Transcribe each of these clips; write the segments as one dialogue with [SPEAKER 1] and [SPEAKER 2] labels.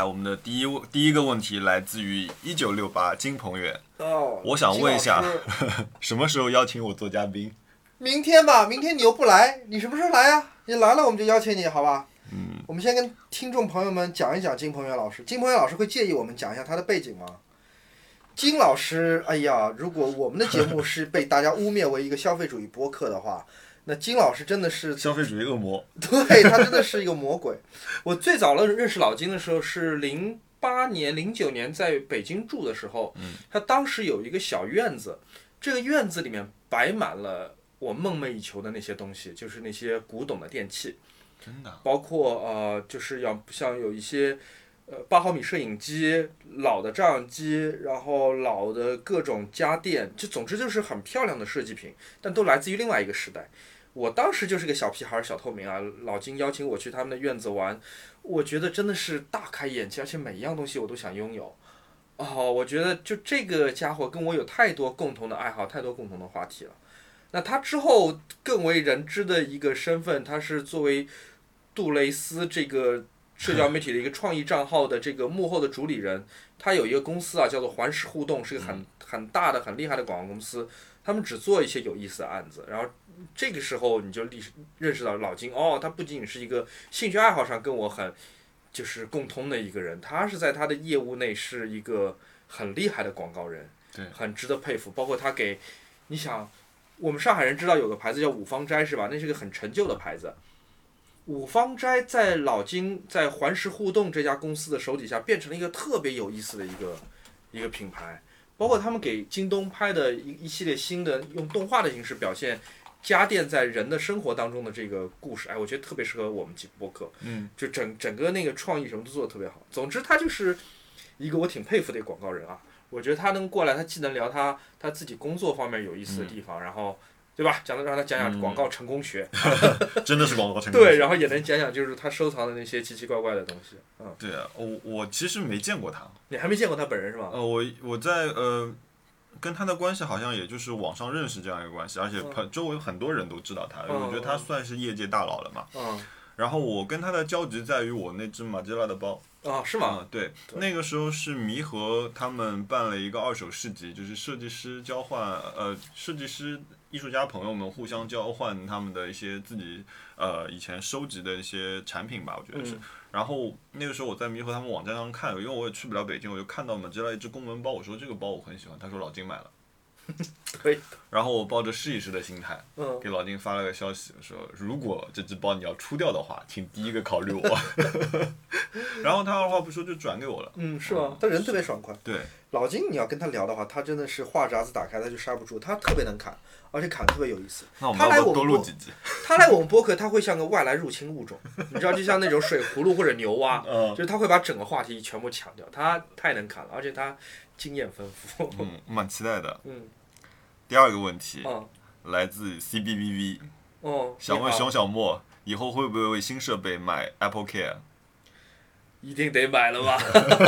[SPEAKER 1] 来，我们的第一问第一个问题来自于一九六八金鹏远，
[SPEAKER 2] 哦，
[SPEAKER 1] 我想问一下 什么时候邀请我做嘉宾？
[SPEAKER 2] 明天吧，明天你又不来，你什么时候来啊？你来了我们就邀请你，好吧？嗯，我们先跟听众朋友们讲一讲金鹏远老师。金鹏远老师会介意我们讲一下他的背景吗？金老师，哎呀，如果我们的节目是被大家污蔑为一个消费主义播客的话，那金老师真的是
[SPEAKER 1] 消费主义恶魔。
[SPEAKER 2] 对他真的是一个魔鬼。我最早认认识老金的时候是零八年、零九年在北京住的时候，他当时有一个小院子，这个院子里面摆满了我梦寐以求的那些东西，就是那些古董的电器，
[SPEAKER 1] 真的？
[SPEAKER 2] 包括呃，就是要像有一些。呃，八毫米摄影机、老的照相机，然后老的各种家电，就总之就是很漂亮的设计品，但都来自于另外一个时代。我当时就是个小屁孩儿、小透明啊，老金邀请我去他们的院子玩，我觉得真的是大开眼界，而且每一样东西我都想拥有。哦，我觉得就这个家伙跟我有太多共同的爱好，太多共同的话题了。那他之后更为人知的一个身份，他是作为杜蕾斯这个社交媒体的一个创意账号的这个幕后的主理人。他有一个公司啊，叫做环视互动，是个很很大的、很厉害的广告公司。他们只做一些有意思的案子，然后这个时候你就历认识到老金哦，他不仅仅是一个兴趣爱好上跟我很就是共通的一个人，他是在他的业务内是一个很厉害的广告人，
[SPEAKER 1] 对
[SPEAKER 2] 很值得佩服。包括他给，你想，我们上海人知道有个牌子叫五芳斋是吧？那是个很陈旧的牌子。五芳斋在老金在环视互动这家公司的手底下，变成了一个特别有意思的一个一个品牌。包括他们给京东拍的一一系列新的用动画的形式表现家电在人的生活当中的这个故事，哎，我觉得特别适合我们播客。
[SPEAKER 1] 嗯，
[SPEAKER 2] 就整整个那个创意什么都做的特别好。总之，他就是一个我挺佩服的一个广告人啊。我觉得他能过来，他既能聊他他自己工作方面有意思的地方，然后对吧？讲的让他讲讲广告成功学，
[SPEAKER 1] 真的是广告成功。
[SPEAKER 2] 对，然后也能讲讲就是他收藏的那些奇奇怪怪的东西。嗯，
[SPEAKER 1] 对啊，我我其实没见过他。
[SPEAKER 2] 你还没见过他本人是吧？
[SPEAKER 1] 呃，我我在呃跟他的关系好像也就是网上认识这样一个关系，而且朋周围很多人都知道他，
[SPEAKER 2] 嗯
[SPEAKER 1] 我觉得他算是业界大佬了嘛。
[SPEAKER 2] 嗯，
[SPEAKER 1] 然后我跟他的交集在于我那只马吉拉的包。
[SPEAKER 2] 啊，是吗？
[SPEAKER 1] 对那个时候是弥合他们办了一个二手市集，就是设计师交换，呃，设计师、艺术家朋友们互相交换他们的一些自己呃以前收集的一些产品吧，我觉得是。
[SPEAKER 2] 嗯
[SPEAKER 1] 然后那个时候我在弥合他们网站上看，因为我也去不了北京，我就看到嘛，接到一只公文包，我说这个包我很喜欢，他说老金买了，
[SPEAKER 2] 可以。
[SPEAKER 1] 然后我抱着试一试的心态，
[SPEAKER 2] 嗯，
[SPEAKER 1] 给老金发了个消息，说如果这只包你要出掉的话，请第一个考虑我。然后他二话不说就转给我了。
[SPEAKER 2] 嗯，是吗？他人特别爽快。
[SPEAKER 1] 对，
[SPEAKER 2] 老金，你要跟他聊的话，他真的是话匣子打开他就刹不住，他特别能侃，而且侃得特别有意思。
[SPEAKER 1] 那我们
[SPEAKER 2] 他来
[SPEAKER 1] 要不
[SPEAKER 2] 我们播
[SPEAKER 1] 多录几集？
[SPEAKER 2] 他来我们播客，他会像个外来入侵物种，你知道，就像那种水葫芦或者牛蛙，
[SPEAKER 1] 嗯
[SPEAKER 2] 就是他会把整个话题全部抢掉。他太能侃了，而且他经验丰富。
[SPEAKER 1] 嗯，蛮期待的。
[SPEAKER 2] 嗯
[SPEAKER 1] 第二个问题
[SPEAKER 2] 嗯
[SPEAKER 1] 来自 CBBV，
[SPEAKER 2] 哦，
[SPEAKER 1] 想问熊小莫以后会不会为新设备买 Apple Care？
[SPEAKER 2] 一定得买了吧？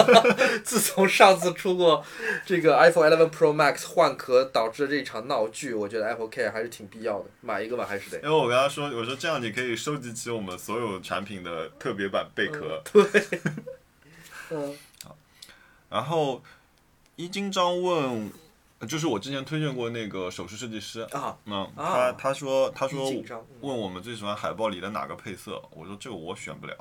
[SPEAKER 2] 自从上次出过这个 iPhone 11 Pro Max 换壳导致的这场闹剧，我觉得 Apple Care 还是挺必要的，买一个吧，还是得。
[SPEAKER 1] 因为我跟他说，我说这样你可以收集起我们所有产品的特别版贝壳。
[SPEAKER 2] 嗯 好
[SPEAKER 1] 然后一金章问，就是我之前推荐过那个首饰设计师，
[SPEAKER 2] 啊，
[SPEAKER 1] 嗯，他
[SPEAKER 2] 啊
[SPEAKER 1] 他说他说。
[SPEAKER 2] 嗯
[SPEAKER 1] 问我们最喜欢海报里的哪个配色，我说这个我选不了。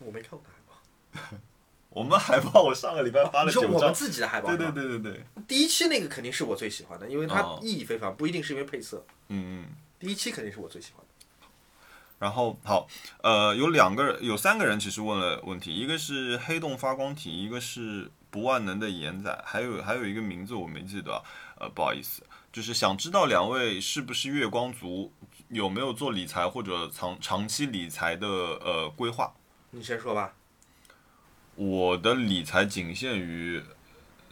[SPEAKER 2] 我没看过海报。
[SPEAKER 1] 我们海报我上个礼拜发了
[SPEAKER 2] 你说我们自己的海报
[SPEAKER 1] 对对对对对，
[SPEAKER 2] 第一期那个肯定是我最喜欢的，因为它
[SPEAKER 1] 哦
[SPEAKER 2] 意义非凡，不一定是因为配色。
[SPEAKER 1] 嗯嗯。
[SPEAKER 2] 第一期肯定是我最喜欢的。
[SPEAKER 1] 然后好，呃，有两个人，有三个人其实问了问题，一个是黑洞发光体，一个是不万能的延仔，还有还有一个名字我没记得，呃，不好意思，就是想知道两位是不是月光族，有没有做理财或者长长期理财的呃规划？
[SPEAKER 2] 你先说吧。
[SPEAKER 1] 我的理财仅限于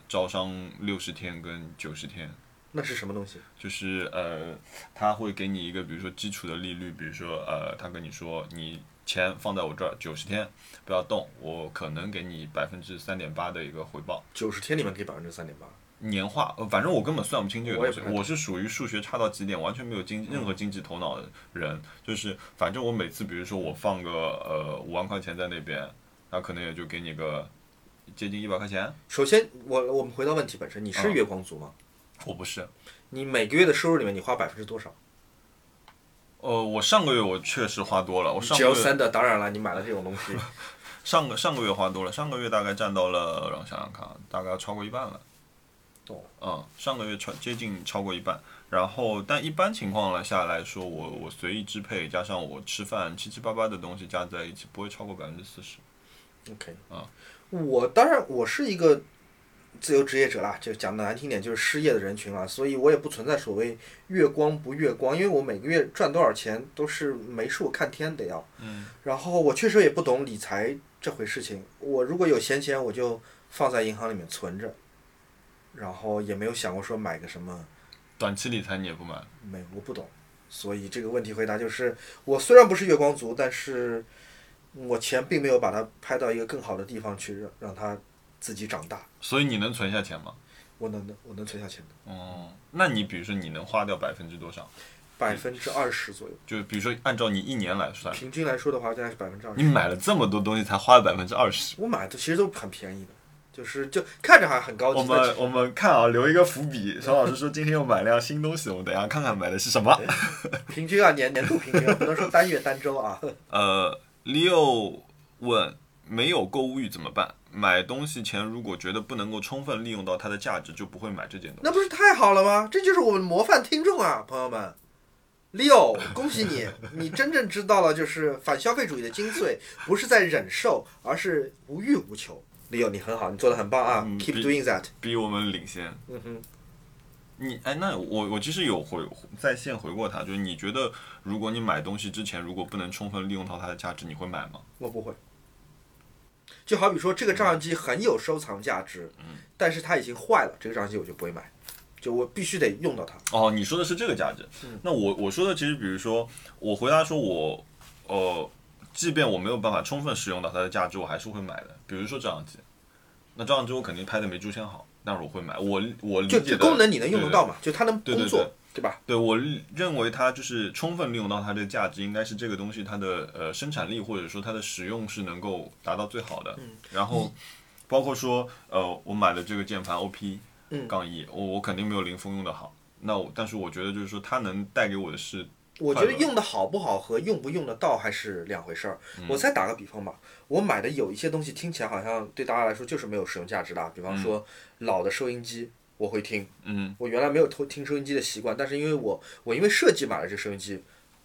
[SPEAKER 1] 招商六十天跟九十天。
[SPEAKER 2] 那是什么东西？
[SPEAKER 1] 就是呃，他会给你一个比如说基础的利率，比如说呃，他跟你说你钱放在我这儿九十天不要动，我可能给你百分之三点八的一个回报。
[SPEAKER 2] 九十天里面给百分之三点八。
[SPEAKER 1] 年化，呃，反正我根本算不清这个东西
[SPEAKER 2] 我
[SPEAKER 1] 是属于数学差到极点，完全没有经任何经济头脑的人。就是反正我每次，比如说我放个呃五万块钱在那边，那可能也就给你个接近一百块钱。
[SPEAKER 2] 首先，我我们回到问题本身，你是
[SPEAKER 1] 嗯
[SPEAKER 2] 月光族吗？
[SPEAKER 1] 我不是，
[SPEAKER 2] 你每个月的收入里面，你花百分之多少？
[SPEAKER 1] 呃，我上个月我确实花多了，我上
[SPEAKER 2] 只
[SPEAKER 1] 个月
[SPEAKER 2] 有三的，当然了，你买了这种东西，
[SPEAKER 1] 上个上个月花多了，上个月大概占到了，让我想想看，啊，大概超过一半了。
[SPEAKER 2] 哦，
[SPEAKER 1] 嗯，上个月超接近超过一半，然后但一般情况了下来说，我我随意支配，加上我吃饭七七八八的东西加在一起，不会超过百分之四十。
[SPEAKER 2] OK，
[SPEAKER 1] 啊，
[SPEAKER 2] 我当然我是一个自由职业者啦，就讲的难听点就是失业的人群啊，所以我也不存在所谓月光不月光，因为我每个月赚多少钱都是没数看天的要。
[SPEAKER 1] 嗯。
[SPEAKER 2] 然后我确实也不懂理财这回事情，我如果有闲钱我就放在银行里面存着，然后也没有想过说买个什么。
[SPEAKER 1] 短期理财你也不买？
[SPEAKER 2] 没，我不懂，所以这个问题回答就是，我虽然不是月光族，但是我钱并没有把它拍到一个更好的地方去，让让它自己长大。
[SPEAKER 1] 所以你能存下钱吗？
[SPEAKER 2] 我能的，我能存下钱的，
[SPEAKER 1] 哦，那你比如说你能花掉百分之多少？
[SPEAKER 2] 百分之二十左右，
[SPEAKER 1] 就比如说按照你一年来算，
[SPEAKER 2] 平均来说的话，大概是百分之二十。
[SPEAKER 1] 你买了这么多东西才花了百分之二十。
[SPEAKER 2] 我买的其实都很便宜的，就是就看着还很高级。
[SPEAKER 1] 我们我们看啊，留一个伏笔。邵老师说今天又买辆新东西，我们等一下看看买的是什么。
[SPEAKER 2] 平均啊，年年度平均啊，不能说单月单周啊。
[SPEAKER 1] 呃，Leo 问没有购物欲怎么办？买东西前如果觉得不能够充分利用到它的价值，就不会买这件东西。
[SPEAKER 2] 那不是太好了吗？这就是我们模范听众啊，朋友们。Leo，恭喜你，你真正知道了就是反消费主义的精髓，不是在忍受，而是无欲无求。Leo，你很好，你做的很棒啊、
[SPEAKER 1] 嗯
[SPEAKER 2] k e e p doing that。
[SPEAKER 1] 比我们领先。
[SPEAKER 2] 嗯哼，
[SPEAKER 1] 你哎，那我我其实有回在线回过他，就是你觉得如果你买东西之前如果不能充分利用到它的价值，你会买吗？
[SPEAKER 2] 我不会。就好比说这个照相机很有收藏价值，但是它已经坏了，这个照相机我就不会买，就我必须得用到它。
[SPEAKER 1] 哦，你说的是这个价值。那我我说的其实，比如说我回答说我呃，即便我没有办法充分使用到它的价值，我还是会买的。比如说照相机，那照相机我肯定拍的没诛仙好，但是我会买。我我理
[SPEAKER 2] 就
[SPEAKER 1] 解的
[SPEAKER 2] 功能你能用得到嘛？就它能工作，
[SPEAKER 1] 对
[SPEAKER 2] 对吧？
[SPEAKER 1] 对我认为它就是充分利用到它的价值，应该是这个东西它的呃生产力或者说它的使用是能够达到最好的。
[SPEAKER 2] 嗯
[SPEAKER 1] 然后包括说呃我买的这个键盘 OP
[SPEAKER 2] 嗯
[SPEAKER 1] 杠一，我我肯定没有林峰用的好。那我但是我觉得就是说它能带给我的是
[SPEAKER 2] 我觉得用的好不好和用不用得到还是两回事儿。
[SPEAKER 1] 嗯
[SPEAKER 2] 我再打个比方吧，我买的有一些东西听起来好像对大家来说就是没有使用价值的啊，比方说老的收音机，我会听。
[SPEAKER 1] 嗯
[SPEAKER 2] 我原来没有偷听收音机的习惯，但是因为我我因为设计买了这收音机，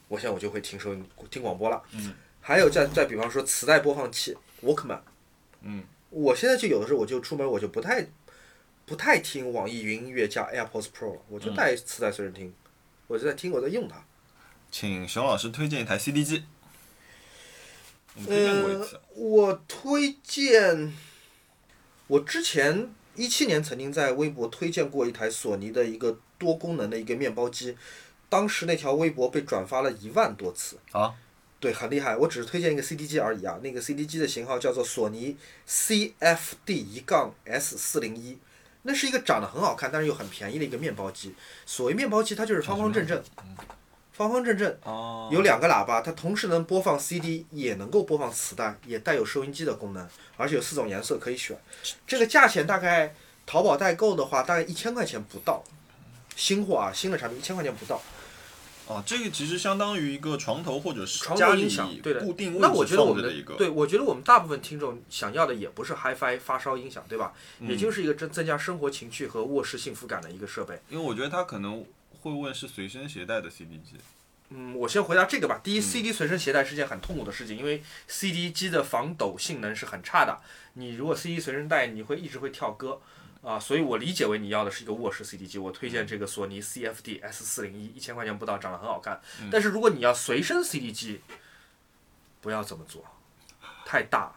[SPEAKER 2] 我现在我就会听收音听广播了。
[SPEAKER 1] 嗯。
[SPEAKER 2] 还有再再比方说磁带播放器 Walkman，
[SPEAKER 1] 嗯，
[SPEAKER 2] 我现在就有的时候我就出门我就不太不太听网易云音乐加 AirPods Pro 了，我就带磁带随身听，我就在听我在用它。
[SPEAKER 1] 请熊老师推荐一台 CD 机。你推荐过一次，
[SPEAKER 2] 我推荐，我之前一七年曾经在微博推荐过一台索尼的一个多功能的一个面包机，当时那条微博被转发了一万多次。
[SPEAKER 1] 啊。
[SPEAKER 2] 对，很厉害。我只是推荐一个 CD 机而已啊，那个 CD 机的型号叫做索尼 CFD 一杠 S 四零一，那是一个长得很好看，但是又很便宜的一个面包机。所谓面包机，它就是方方正正，方方正正，
[SPEAKER 1] 哦
[SPEAKER 2] 有两个喇叭，它同时能播放 CD，也能够播放磁带，也带有收音机的功能，而且有四种颜色可以选。这个价钱大概淘宝代购的话，大概一千块钱不到，新货啊，新的产品一千块钱不到。
[SPEAKER 1] 哦，这个其实相当于一个床头或者是家里
[SPEAKER 2] 音响，对的
[SPEAKER 1] 固定位
[SPEAKER 2] 那我
[SPEAKER 1] 置
[SPEAKER 2] 觉得我们的
[SPEAKER 1] 放着的一个。
[SPEAKER 2] 对，我觉得我们大部分听众想要的也不是 HiFi 发烧音响，对吧？
[SPEAKER 1] 嗯
[SPEAKER 2] 也就是一个增增加生活情趣和卧室幸福感的一个设备。
[SPEAKER 1] 因为我觉得它可能会问是随身携带的 CD 机。
[SPEAKER 2] 嗯，我先回答这个吧。第一
[SPEAKER 1] 嗯
[SPEAKER 2] ，CD 随身携带是件很痛苦的事情，因为 CD 机的防抖性能是很差的。你如果 CD 随身带，你会一直会跳歌，啊，所以我理解为你要的是一个卧室 CD 机。我推荐这个索尼 CFD S 四零一，一千块钱不到，长得很好看。
[SPEAKER 1] 嗯
[SPEAKER 2] 但是如果你要随身 CD 机，不要这么做，太大，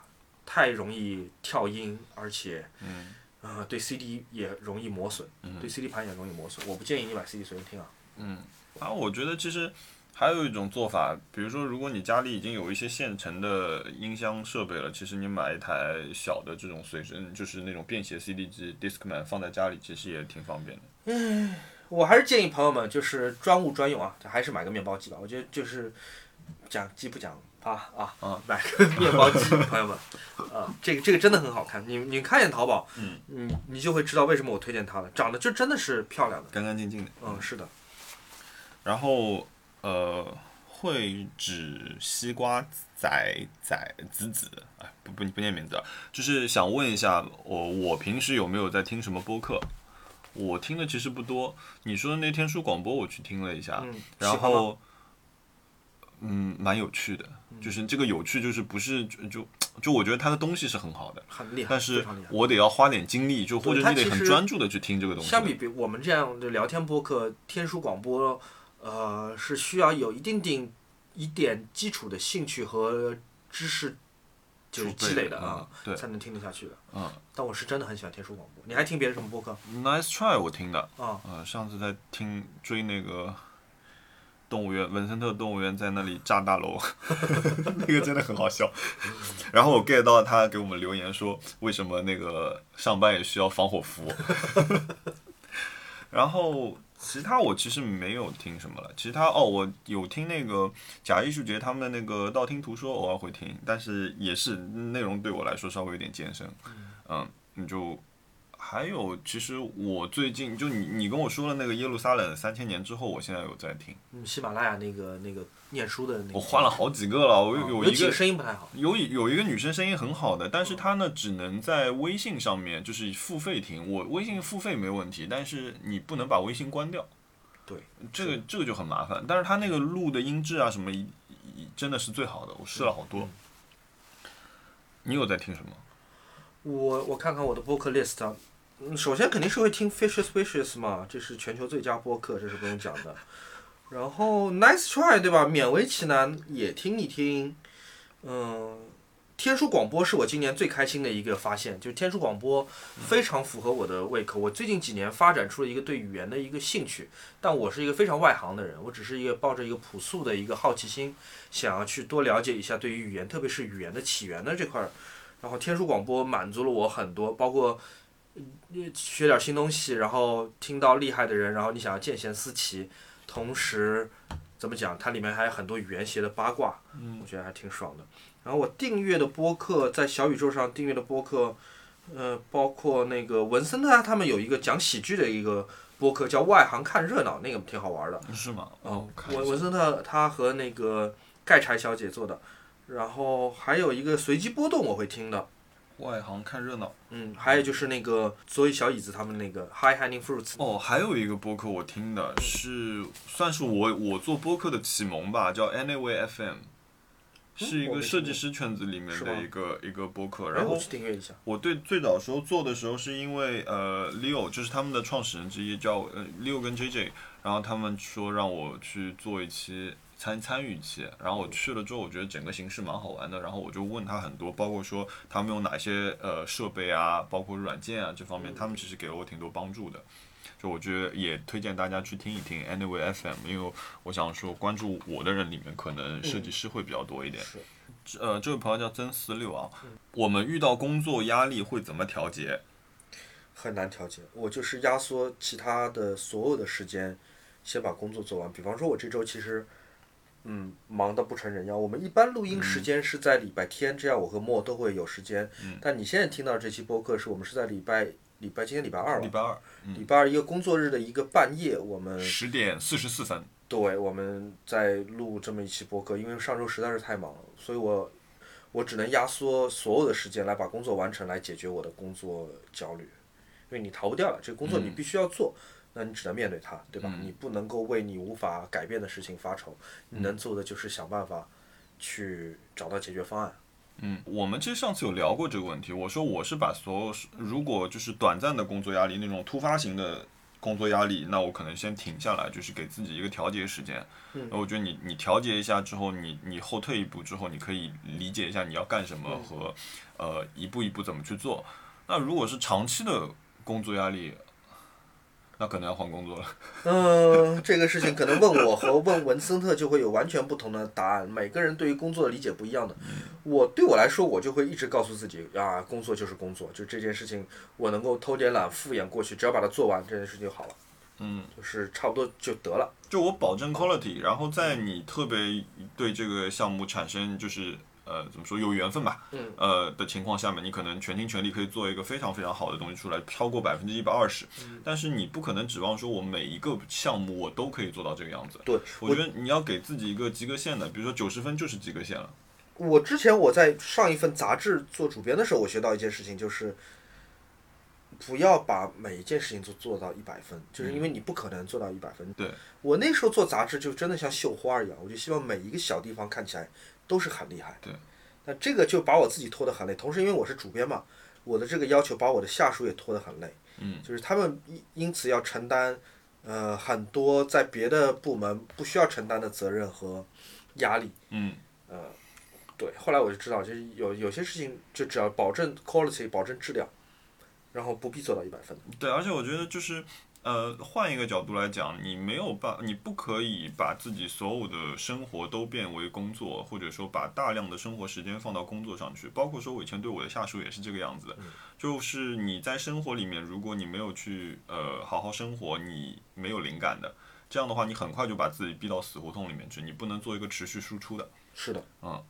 [SPEAKER 2] 太容易跳音，而且，
[SPEAKER 1] 嗯
[SPEAKER 2] 呃，对 CD 也容易磨损，
[SPEAKER 1] 嗯
[SPEAKER 2] 对 CD 盘也容易磨损。我不建议你买 CD 随身听啊。
[SPEAKER 1] 嗯，啊我觉得其实还有一种做法，比如说如果你家里已经有一些现成的音箱设备了，其实你买一台小的这种随身，就是那种便携 CD 机 Discman 放在家里，其实也挺方便的。
[SPEAKER 2] 嗯我还是建议朋友们就是专务专用啊，还是买个面包机吧。我觉得就是讲机不讲啊啊
[SPEAKER 1] 啊，
[SPEAKER 2] 买个面包机，朋友们，啊，这个这个真的很好看，你你看一眼淘宝，
[SPEAKER 1] 嗯，
[SPEAKER 2] 你你就会知道为什么我推荐它了，长得就真的是漂亮的，
[SPEAKER 1] 干干净净的。
[SPEAKER 2] 嗯，是的，
[SPEAKER 1] 然后呃，会指西瓜仔仔子子，哎，不不不念名字啊，就是想问一下，我我平时有没有在听什么播客？我听的其实不多。你说的那天书广播，我去听了一下，
[SPEAKER 2] 嗯，
[SPEAKER 1] 然后嗯，蛮有趣的。就是这个有趣，就是不是就就就我觉得他的东西是很好的，
[SPEAKER 2] 很厉害，
[SPEAKER 1] 但是。我得要花点精力，就或者你得很专注的去听这个东西。
[SPEAKER 2] 相比比我们这样的聊天播客、天书广播，呃，是需要有一定定一点基础的兴趣和知识，就是积累的啊，
[SPEAKER 1] 嗯对
[SPEAKER 2] 才能听得下去的。
[SPEAKER 1] 嗯
[SPEAKER 2] 但我是真的很喜欢天书广播。你还听别的什么播客
[SPEAKER 1] ，Nice try，我听的。
[SPEAKER 2] 啊？
[SPEAKER 1] 呃，上次在听追那个动物园，文森特动物园在那里炸大楼，那个真的很好笑。然后我 get 到他给我们留言说，为什么那个上班也需要防火服。然后其他我其实没有听什么了，其他哦，我有听那个假艺术节他们的那个道听途说，偶尔会听，但是也是内容对我来说稍微有点艰深。嗯，你就还有，其实我最近就你你跟我说了那个耶路撒冷三千年之后，我现在有在听，
[SPEAKER 2] 嗯，喜马拉雅那个那个念书的那个，
[SPEAKER 1] 我换了好几个了，我
[SPEAKER 2] 啊
[SPEAKER 1] 有有一个
[SPEAKER 2] 有几个声音不太好。
[SPEAKER 1] 有有一个女生声音很好的，但是她呢只能在微信上面就是付费听。我微信付费没问题，但是你不能把微信关掉。
[SPEAKER 2] 对，
[SPEAKER 1] 这个这个就很麻烦。但是她那个录的音质啊什么，真的是最好的，我试了好多。你有在听什么？
[SPEAKER 2] 我我看看我的播客 list 啊，嗯，首先肯定是会听 Fishes Wishes 嘛，这是全球最佳播客，这是不用讲的。然后 Nice Try 对吧？勉为其难也听一听。嗯，天书广播是我今年最开心的一个发现，就是天书广播非常符合我的胃口。我最近几年发展出了一个对语言的一个兴趣，但我是一个非常外行的人，我只是一个抱着一个朴素的一个好奇心，想要去多了解一下对于语言，特别是语言的起源的这块儿。然后天书广播满足了我很多，包括学点新东西，然后听到厉害的人，然后你想要见贤思齐，同时怎么讲，它里面还有很多语言学的八卦，
[SPEAKER 1] 嗯
[SPEAKER 2] 我觉得还挺爽的。然后我订阅的播客在小宇宙上订阅的播客，呃，包括那个文森特他们有一个讲喜剧的一个播客叫《外行看热闹》，那个挺好玩的。
[SPEAKER 1] 是吗？
[SPEAKER 2] 哦文文森特他和那个盖柴小姐做的，然后还有一个随机波动我会听的，
[SPEAKER 1] 外行看热闹。
[SPEAKER 2] 嗯，还有就是那个所以小椅子他们那个 High Hanging Fruits，
[SPEAKER 1] 哦，还有一个播客我听的是算是我我做播客的启蒙吧，叫 Anyway FM，是一个设计师圈子里面的一个一个播客。
[SPEAKER 2] 哎，
[SPEAKER 1] 然后
[SPEAKER 2] 我
[SPEAKER 1] 对最早时候做的时候是因为呃 Leo 就是他们的创始人之一叫呃 Leo 跟 JJ，然后他们说让我去做一期参参与一期，然后我去了之后，我觉得整个形式蛮好玩的，然后我就问他很多，包括说他们用哪些呃设备啊，包括软件啊这方面，他们其实给了我挺多帮助的。就我觉得也推荐大家去听一听 Anyway FM，因为我想说关注我的人里面可能设计师会比较多一点。
[SPEAKER 2] 是，
[SPEAKER 1] 呃，这位朋友叫曾四六啊，我们遇到工作压力会怎么调节？
[SPEAKER 2] 很难调节。我就是压缩其他的所有的时间，先把工作做完。比方说，我这周其实，嗯，忙得不成人样。我们一般录音时间是在礼拜天，这样我和莫都会有时间。但你现在听到这期播客是我们是在礼拜礼拜今天礼拜二了，
[SPEAKER 1] 礼拜二
[SPEAKER 2] 礼拜二一个工作日的一个半夜，我们
[SPEAKER 1] 十点四十四分。
[SPEAKER 2] 对，我们在录这么一期播客，因为上周实在是太忙了，所以我我只能压缩所有的时间来把工作完成，来解决我的工作焦虑。因为你逃不掉了，这个工作你必须要做，那你只能面对它，对吧？你不能够为你无法改变的事情发愁，你能做的就是想办法去找到解决方案。
[SPEAKER 1] 嗯，我们其实上次有聊过这个问题。我说我是把所有如果就是短暂的工作压力那种突发型的工作压力，那我可能先停下来，就是给自己一个调节时间。
[SPEAKER 2] 嗯
[SPEAKER 1] 那我觉得你你调节一下之后，你你后退一步之后，你可以理解一下你要干什么和呃一步一步怎么去做。那如果是长期的工作压力，那可能要换工作了。
[SPEAKER 2] 嗯，这个事情可能问我和问文森特就会有完全不同的答案。每个人对于工作的理解不一样的。我对我来说，我就会一直告诉自己啊，工作就是工作，就这件事情我能够偷点懒敷衍过去，只要把它做完，这件事情就好了。
[SPEAKER 1] 嗯，
[SPEAKER 2] 就是差不多就得了。
[SPEAKER 1] 就我保证 quality，然后在你特别对这个项目产生就是呃怎么说有缘分吧，
[SPEAKER 2] 嗯
[SPEAKER 1] 呃的情况下面，你可能全心全力可以做一个非常非常好的东西出来，超过百分之一百二十，
[SPEAKER 2] 嗯
[SPEAKER 1] 但是你不可能指望说我每一个项目我都可以做到这个样子。
[SPEAKER 2] 对，
[SPEAKER 1] 我觉得你要给自己一个及格线的，比如说九十分就是及格线了。
[SPEAKER 2] 我之前我在上一份杂志做主编的时候，我学到一件事情，就是不要把每一件事情都做到一百分，就是因为你不可能做到一百分。
[SPEAKER 1] 对，
[SPEAKER 2] 我那时候做杂志就真的像绣花一样，我就希望每一个小地方看起来都是很厉害。
[SPEAKER 1] 对，
[SPEAKER 2] 那这个就把我自己拖得很累，同时因为我是主编嘛，我的这个要求把我的下属也拖得很累。
[SPEAKER 1] 嗯，
[SPEAKER 2] 就是他们因因此要承担呃很多在别的部门不需要承担的责任和压力。
[SPEAKER 1] 嗯，呃
[SPEAKER 2] 对，后来我就知道，就是有有些事情就只要保证 quality，保证质量，然后不必做到一百分。
[SPEAKER 1] 对，而且我觉得就是，呃，换一个角度来讲，你没有办，你不可以把自己所有的生活都变为工作，或者说把大量的生活时间放到工作上去。包括说，我以前对我的下属也是这个样子的，就是你在生活里面，如果你没有去呃好好生活，你没有灵感的，这样的话，你很快就把自己逼到死胡同里面去，你不能做一个持续输出的。
[SPEAKER 2] 是的，嗯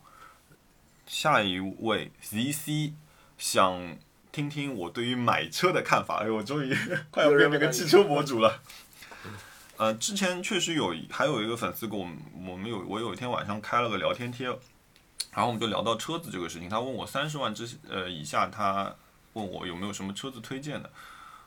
[SPEAKER 1] 下一位 ZC 想听听我对于买车的看法。哎呦，我终于 快要变成个汽车博主了。呃，之前确实有，还有一个粉丝跟我们，我们有我有一天晚上开了个聊天贴，然后我们就聊到车子这个事情。他问我三十万之呃以下，他问我有没有什么车子推荐的。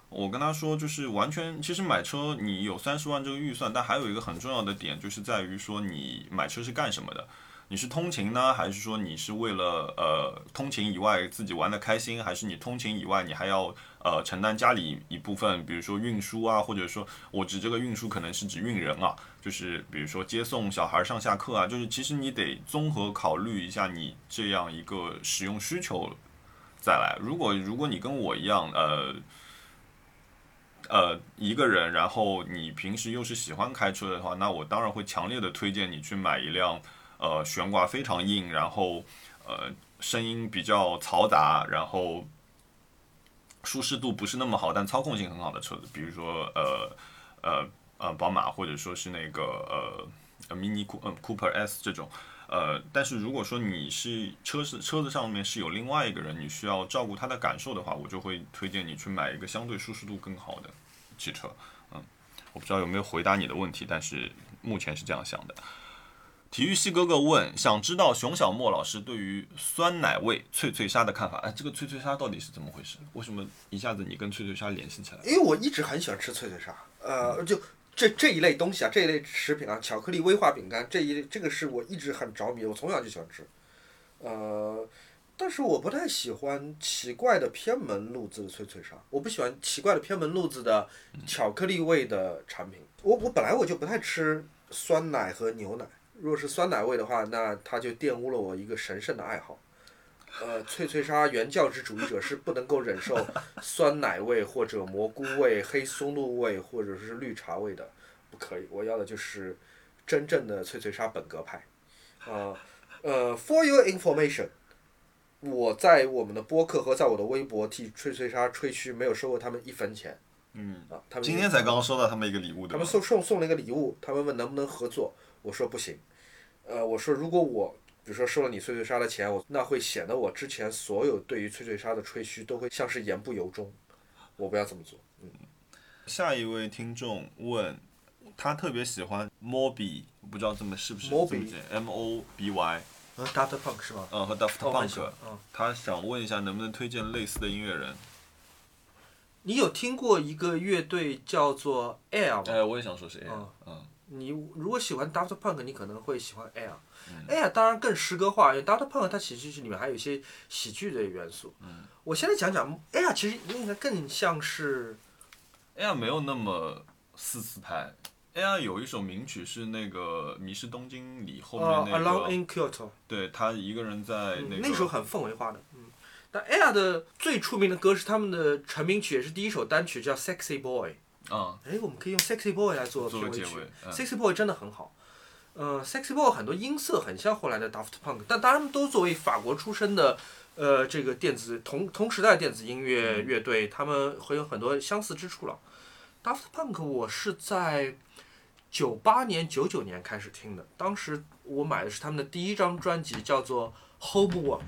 [SPEAKER 1] 我跟他说，就是完全，其实买车你有三十万这个预算，但还有一个很重要的点，就是在于说你买车是干什么的。你是通勤呢，还是说你是为了呃通勤以外自己玩的开心，还是你通勤以外你还要呃承担家里一部分，比如说运输啊，或者说我指这个运输可能是指运人啊，就是比如说接送小孩上下课啊，就是其实你得综合考虑一下你这样一个使用需求再来。如果如果你跟我一样，呃。呃，一个人，然后你平时又是喜欢开车的话，那我当然会强烈的推荐你去买一辆呃悬挂非常硬，然后呃声音比较嘈杂，然后舒适度不是那么好，但操控性很好的车子，比如说呃呃呃宝马或者说是那个呃 Mini Coo 呃 Cooper S 这种。呃，但是如果说你是车是车子上面是有另外一个人，你需要照顾他的感受的话，我就会推荐你去买一个相对舒适度更好的汽车。嗯，我不知道有没有回答你的问题，但是目前是这样想的。体育系哥哥问，想知道熊小莫老师对于酸奶味脆脆鲨的看法。哎，这个脆脆鲨到底是怎么回事？为什么一下子你跟脆脆鲨联系起来？
[SPEAKER 2] 因为我一直很喜欢吃脆脆鲨，呃，就这这一类东西啊，这一类食品啊，巧克力威化饼干这一这个是我一直很着迷，我从小就喜欢吃，呃，但是我不太喜欢奇怪的偏门路子的脆脆鲨，我不喜欢奇怪的偏门路子的巧克力味的产品。我我本来我就不太吃酸奶和牛奶，如果是酸奶味的话，那它就玷污了我一个神圣的爱好。呃，脆脆鲨原教旨主义者是不能够忍受酸奶味或者蘑菇味、黑松露味或者是绿茶味的，不可以。我要的就是真正的脆脆鲨本格派。啊、呃，For your information，我在我们的播客和在我的微博替脆脆鲨吹嘘，没有收过他们一分钱。
[SPEAKER 1] 嗯，
[SPEAKER 2] 啊，他们
[SPEAKER 1] 今天才刚刚收到他们一个礼物，的
[SPEAKER 2] 他们？送送送了一个礼物，他们问能不能合作，我说不行。呃，我说如果我比如说收了你脆脆鲨的钱，我那会显得我之前所有对于脆脆鲨的吹嘘都会像是言不由衷，我不要这么做。
[SPEAKER 1] 嗯下一位听众问，他特别喜欢 Moby，不知道这么是不是
[SPEAKER 2] Moby
[SPEAKER 1] 这么念？M O B Y，
[SPEAKER 2] 嗯，Daft Punk 是吧？
[SPEAKER 1] 嗯，和 Daft Punk，、
[SPEAKER 2] 嗯，
[SPEAKER 1] 他想问一下能不能推荐类似的音乐人？
[SPEAKER 2] 你有听过一个乐队叫做 Air 吗？
[SPEAKER 1] 哎，我也想说是 A，
[SPEAKER 2] 嗯
[SPEAKER 1] 嗯
[SPEAKER 2] 你如果喜欢 Daft Punk，你可能会喜欢 Air。Air 当然更诗歌化，因为 Daft Punk 它其实是里面还有一些喜剧的元素。嗯我现在讲讲 Air，其实应该更像是
[SPEAKER 1] ，Air 没有那么四四拍，Air 有一首名曲是那个《迷失东京》里后
[SPEAKER 2] 呃
[SPEAKER 1] 面那个
[SPEAKER 2] Alone，in Kyoto，
[SPEAKER 1] 对他一个人在那个，
[SPEAKER 2] 那首很氛围化的。嗯，但 Air 的最出名的歌是他们的成名曲，也是第一首单曲，叫 Sexy Boy。
[SPEAKER 1] 嗯，
[SPEAKER 2] 哎，我们可以用 Sexy Boy 来做
[SPEAKER 1] 作
[SPEAKER 2] 片尾曲 Sexy Boy 真的很好。呃，Sexy Boy 很多音色很像后来的 Daft Punk，但他们都作为法国出身的，呃，这个电子同同时代电子音乐乐队，他们会有很多相似之处了。Daft Punk 我是在九八年、九九年开始听的，当时我买的是他们的第一张专辑，叫做 Homework，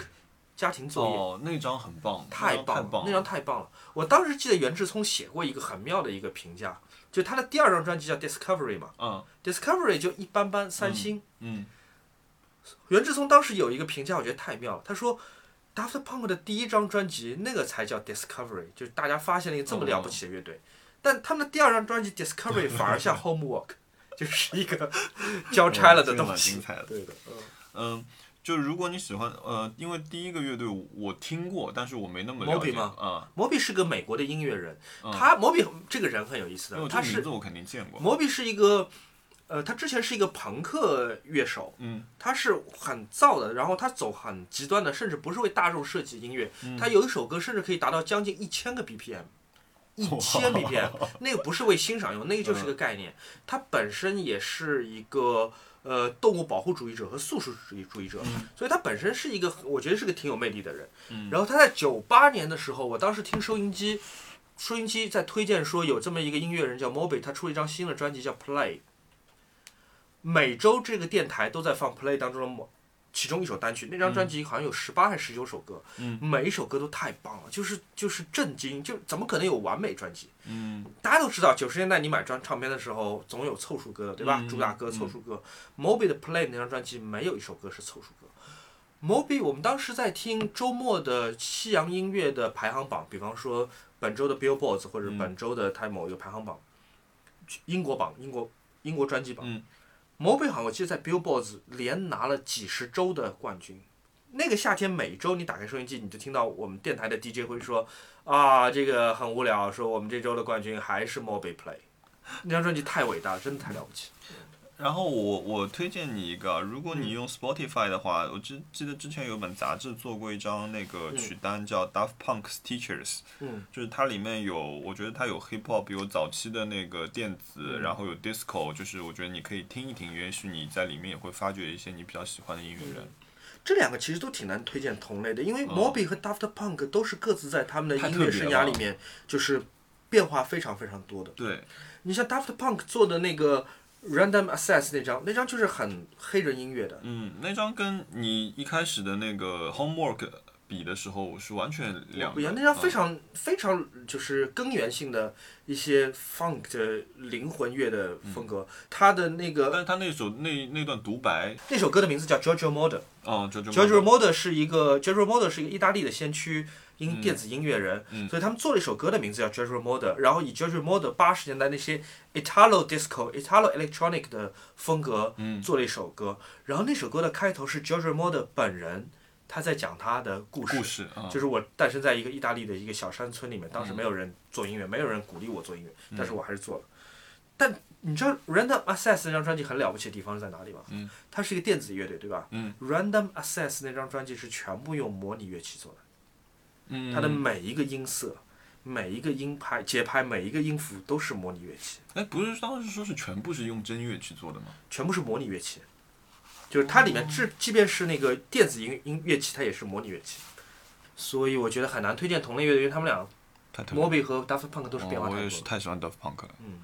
[SPEAKER 2] 家庭作业。
[SPEAKER 1] 哦，那张很棒，
[SPEAKER 2] 太棒了，
[SPEAKER 1] 那张太棒
[SPEAKER 2] 那张太棒了！我当时记得袁志聪写过一个很妙的一个评价，就他的第二张专辑叫 Discovery 嘛
[SPEAKER 1] 嗯
[SPEAKER 2] ，Discovery 就一般般，三星。
[SPEAKER 1] 嗯
[SPEAKER 2] 袁志聪当时有一个评价，我觉得太妙了，他说。Daft Punk 的第一张专辑，那个才叫 Discovery，就是大家发现了一个这么了不起的乐队。但他们的第二张专辑 Discovery 反而像 Homework，就是一个 交差了的东西。
[SPEAKER 1] 蛮精彩的。
[SPEAKER 2] 对的，嗯。
[SPEAKER 1] 嗯，就如果你喜欢，呃，因为第一个乐队我听过，但是我没那么了
[SPEAKER 2] Moby
[SPEAKER 1] 解
[SPEAKER 2] 吗
[SPEAKER 1] 啊，
[SPEAKER 2] 摩比是个美国的音乐人，
[SPEAKER 1] 嗯
[SPEAKER 2] 他摩比这个人很有意思的，他是
[SPEAKER 1] 名字我肯定见过。
[SPEAKER 2] 摩比是一个，呃，他之前是一个朋克乐手，
[SPEAKER 1] 嗯
[SPEAKER 2] 他是很燥的，然后他走很极端的，甚至不是为大众设计音乐，
[SPEAKER 1] 嗯
[SPEAKER 2] 他有一首歌甚至可以达到将近一千个 BPM。一千 BPM，那个不是为欣赏用，那个就是个概念。他本身也是一个呃动物保护主义者和素食主义主义者，所以他本身是一个我觉得是个挺有魅力的人。然后他在九八年的时候，我当时听收音机，收音机在推荐说有这么一个音乐人叫 Moby，他出了一张新的专辑叫 Play。每周这个电台都在放 Play 当中的某其中一首单曲，那张专辑好像有十八还是十九首歌，
[SPEAKER 1] 嗯
[SPEAKER 2] 每一首歌都太棒了，就是就是震惊，就怎么可能有完美专辑？
[SPEAKER 1] 嗯
[SPEAKER 2] 大家都知道，九十年代你买专唱片的时候，总有凑数歌的，对吧？
[SPEAKER 1] 嗯
[SPEAKER 2] 主打歌、凑数歌。Moby 的 Play 那张专辑没有一首歌是凑数歌。Moby，我们当时在听周末的西洋音乐的排行榜，比方说本周的 Billboards 或者
[SPEAKER 1] 嗯
[SPEAKER 2] 本周的它某一个排行榜，英国榜、英国英国专辑榜。
[SPEAKER 1] 嗯
[SPEAKER 2] Moby 好像我记得在 Billboards 连拿了几十周的冠军。那个夏天，每周你打开收音机，你就听到我们电台的 DJ 会说：“啊，这个很无聊，说我们这周的冠军还是 Moby Play。”那张专辑太伟大了，真的太了不起。
[SPEAKER 1] 然后我我推荐你一个啊，如果你用 Spotify 的话，我记记得之前有本杂志做过一张那个曲单叫 Daft Punk's Teachers，
[SPEAKER 2] 嗯，
[SPEAKER 1] 就是它里面有，我觉得它有 hip hop，有早期的那个电子，
[SPEAKER 2] 嗯。
[SPEAKER 1] 然后有 disco，就是我觉得你可以听一听，也许你在里面也会发掘一些你比较喜欢的音乐人。
[SPEAKER 2] 这两个其实都挺难推荐同类的，因为 Moby 和 Daft Punk 都是各自在他们的音乐生涯里面就是变化非常非常多的。
[SPEAKER 1] 对，
[SPEAKER 2] 你像 Daft Punk 做的那个 Random Access 那张，那张就是很黑人音乐的。
[SPEAKER 1] 嗯，那张跟你一开始的那个 Homework 比的时候是完全两个。
[SPEAKER 2] 不一样，那张非
[SPEAKER 1] 嗯
[SPEAKER 2] 常、非常就是根源性的一些 funk 的灵魂乐的风格。他的那个
[SPEAKER 1] 但是他那首那那段独白，
[SPEAKER 2] 那首歌的名字叫 Giorgio Moroder。
[SPEAKER 1] 哦
[SPEAKER 2] ，Giorgio Moroder 是一个 Giorgio Moroder 是一个意大利的先驱音
[SPEAKER 1] 嗯。
[SPEAKER 2] 电子音乐人，
[SPEAKER 1] 嗯。
[SPEAKER 2] 所以他们做了一首歌的名字叫 Giorgio Moroder，然后以 Giorgio Moroder 八十年代那些 Italo Disco、Italo Electronic 的风格
[SPEAKER 1] 嗯。
[SPEAKER 2] 做了一首歌，然后那首歌的开头是 Giorgio Moroder 本人他在讲他的故事。
[SPEAKER 1] 故事啊，
[SPEAKER 2] 就是我诞生在一个意大利的一个小山村里面，
[SPEAKER 1] 嗯
[SPEAKER 2] 当时没有人做音乐，没有人鼓励我做音乐，但是我还是做了。但你知道 Random Access 那张专辑很了不起的地方是在哪里吗？
[SPEAKER 1] 嗯。
[SPEAKER 2] 它是一个电子乐队，对吧？
[SPEAKER 1] 嗯。
[SPEAKER 2] Random Access 那张专辑是全部用模拟乐器做的，
[SPEAKER 1] 嗯，
[SPEAKER 2] 它的每一个音色、每一个音拍、节拍、每一个音符都是模拟乐器，
[SPEAKER 1] 哎，不是当时说是全部是用真乐去做的吗？
[SPEAKER 2] 全部是模拟乐器。就是它里面即即便是那个电子音音乐器，它也是模拟乐器。所以我觉得很难推荐同类乐队，因为他们俩 Moby 和 Daft Punk 都是变化
[SPEAKER 1] 哦，我
[SPEAKER 2] 太多了。
[SPEAKER 1] 也是太喜欢 Daft Punk 了。
[SPEAKER 2] 嗯，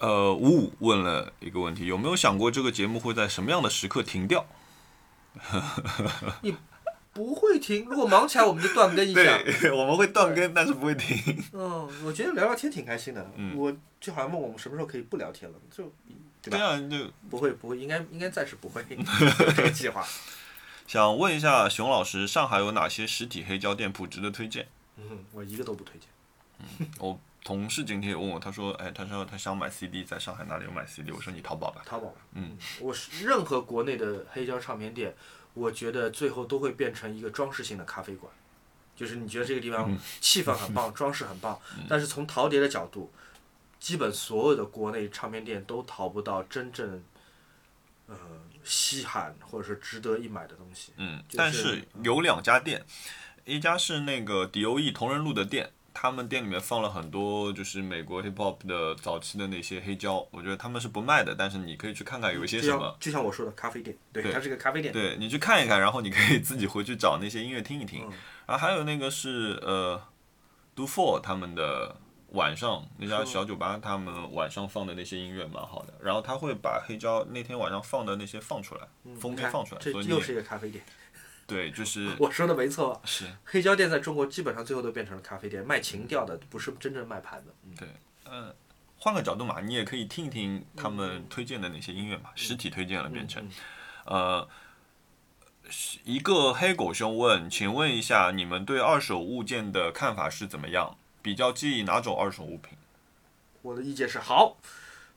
[SPEAKER 1] 呃，五五问了一个问题，有没有想过这个节目会在什么样的时刻停掉？
[SPEAKER 2] 不会停，如果忙起来我们就断更一下。
[SPEAKER 1] 对，我们会断更，但是不会停。
[SPEAKER 2] 嗯，我觉得聊聊天挺开心的。
[SPEAKER 1] 嗯
[SPEAKER 2] 我就好像问我们什么时候可以不聊天了，就对吧？
[SPEAKER 1] 对啊就
[SPEAKER 2] 不会不会，应该应该暂时不会 这个计划。
[SPEAKER 1] 想问一下熊老师，上海有哪些实体黑胶店铺值得推荐？
[SPEAKER 2] 嗯，我一个都不推荐。
[SPEAKER 1] 我同事今天也问我，他说，哎，他说他想买 CD，在上海哪里有买 CD？我说你淘宝吧。
[SPEAKER 2] 淘宝吧。
[SPEAKER 1] 嗯，
[SPEAKER 2] 我是任何国内的黑胶唱片店，我觉得最后都会变成一个装饰性的咖啡馆，就是你觉得这个地方气氛很棒，装饰很棒，但是从淘碟的角度，基本所有的国内唱片店都淘不到真正，呃，稀罕或者是值得一买的东西。
[SPEAKER 1] 嗯，
[SPEAKER 2] 就是
[SPEAKER 1] 但是有两家店，一家是那个 DOE 同仁路的店，他们店里面放了很多就是美国 hip hop 的早期的那些黑胶，我觉得他们是不卖的，但是你可以去看看有一些什么，
[SPEAKER 2] 就像我说的咖啡店，对，
[SPEAKER 1] 对
[SPEAKER 2] 它是个咖啡店。
[SPEAKER 1] 对你去看一看，然后你可以自己回去找那些音乐听一听。
[SPEAKER 2] 嗯
[SPEAKER 1] 然后还有那个是呃 Do Four 他们的晚上那家小酒吧，他们晚上放的那些音乐蛮好的，然后他会把黑胶那天晚上放的那些放出来，封面放出来，
[SPEAKER 2] 这
[SPEAKER 1] 所以你
[SPEAKER 2] 又是一个咖啡店。
[SPEAKER 1] 对，就是
[SPEAKER 2] 我说的没错吧？
[SPEAKER 1] 是
[SPEAKER 2] 黑胶店在中国基本上最后都变成了咖啡店，卖情调的，不是真正卖盘的。对
[SPEAKER 1] 嗯，换个角度嘛，你也可以听一听他们推荐的那些音乐嘛，实体推荐了变成，
[SPEAKER 2] 嗯
[SPEAKER 1] 呃，是一个黑狗兄问，请问一下，你们对二手物件的看法是怎么样？比较介意哪种二手物品？
[SPEAKER 2] 我的意见是好。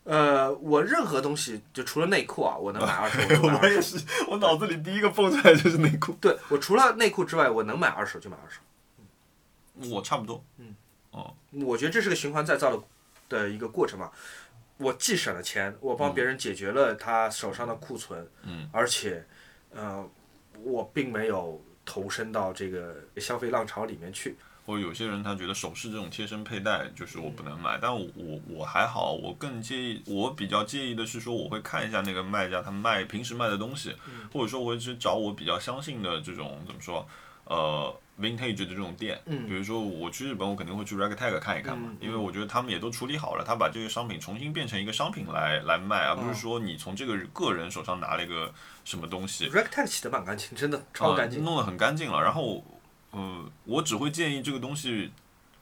[SPEAKER 2] 呃，我任何东西就除了内裤啊，我能买二手，我就买二手。
[SPEAKER 1] 是，我脑子里第一个蹦出来就是内裤。
[SPEAKER 2] 对我除了内裤之外，我能买二手就买二手。
[SPEAKER 1] 我差不多，嗯，哦
[SPEAKER 2] 我觉得这是个循环再造的的一个过程嘛。我既省了钱，我帮别人解决了他手上的库存，
[SPEAKER 1] 嗯，
[SPEAKER 2] 而且，呃，我并没有投身到这个消费浪潮里面去。
[SPEAKER 1] 或者有些人他觉得首饰这种贴身佩戴就是我不能买，但我我我还好，我更介意，我比较介意的是说我会看一下那个卖家他卖平时卖的东西，或者说我会去找我比较相信的这种怎么说，呃，vintage 的这种店，
[SPEAKER 2] 嗯
[SPEAKER 1] 比如说我去日本，我肯定会去 ragtag 看一看嘛，
[SPEAKER 2] 嗯
[SPEAKER 1] 因为我觉得他们也都处理好了，他把这个商品重新变成一个商品来来卖，而不
[SPEAKER 2] 哦
[SPEAKER 1] 是说你从这个个人手上拿了一个什么东西
[SPEAKER 2] ，ragtag 洗的蛮干净，真的超干净。
[SPEAKER 1] 呃弄得很干净了。然后，呃，我只会建议这个东西，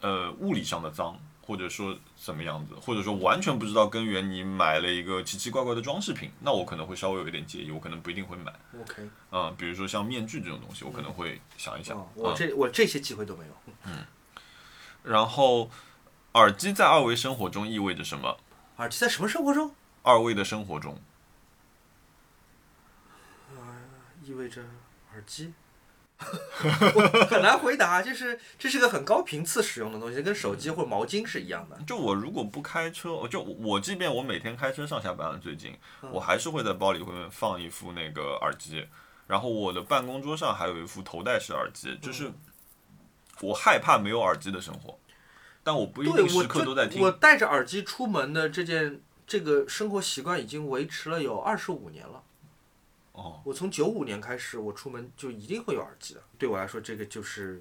[SPEAKER 1] 呃，物理上的脏，或者说怎么样子，或者说完全不知道根源，你买了一个奇奇怪怪的装饰品，那我可能会稍微有一点介意，我可能不一定会买。
[SPEAKER 2] OK，
[SPEAKER 1] 嗯、比如说像面具这种东西，我可能会想一想。
[SPEAKER 2] 哦，我
[SPEAKER 1] 嗯
[SPEAKER 2] 这我这些机会都没有。
[SPEAKER 1] 嗯然后，耳机在二维生活中意味着什么？
[SPEAKER 2] 耳机在什么生活中
[SPEAKER 1] 二维的生活中，
[SPEAKER 2] 意味着耳机？我很难回答，就是这是个很高频次使用的东西，跟手机或者毛巾是一样的。
[SPEAKER 1] 就我如果不开车，就我即便我每天开车上下班了，最近
[SPEAKER 2] 嗯
[SPEAKER 1] 我还是会在包里会放一副那个耳机，然后我的办公桌上还有一副头戴式耳机，
[SPEAKER 2] 嗯
[SPEAKER 1] 就是我害怕没有耳机的生活，但我不一，定时刻都在听
[SPEAKER 2] 我。戴着耳机出门的这件这个生活习惯已经维持了有二十五年了。
[SPEAKER 1] 哦，
[SPEAKER 2] 我从九五年开始，我出门就一定会有耳机的。对我来说，这个就是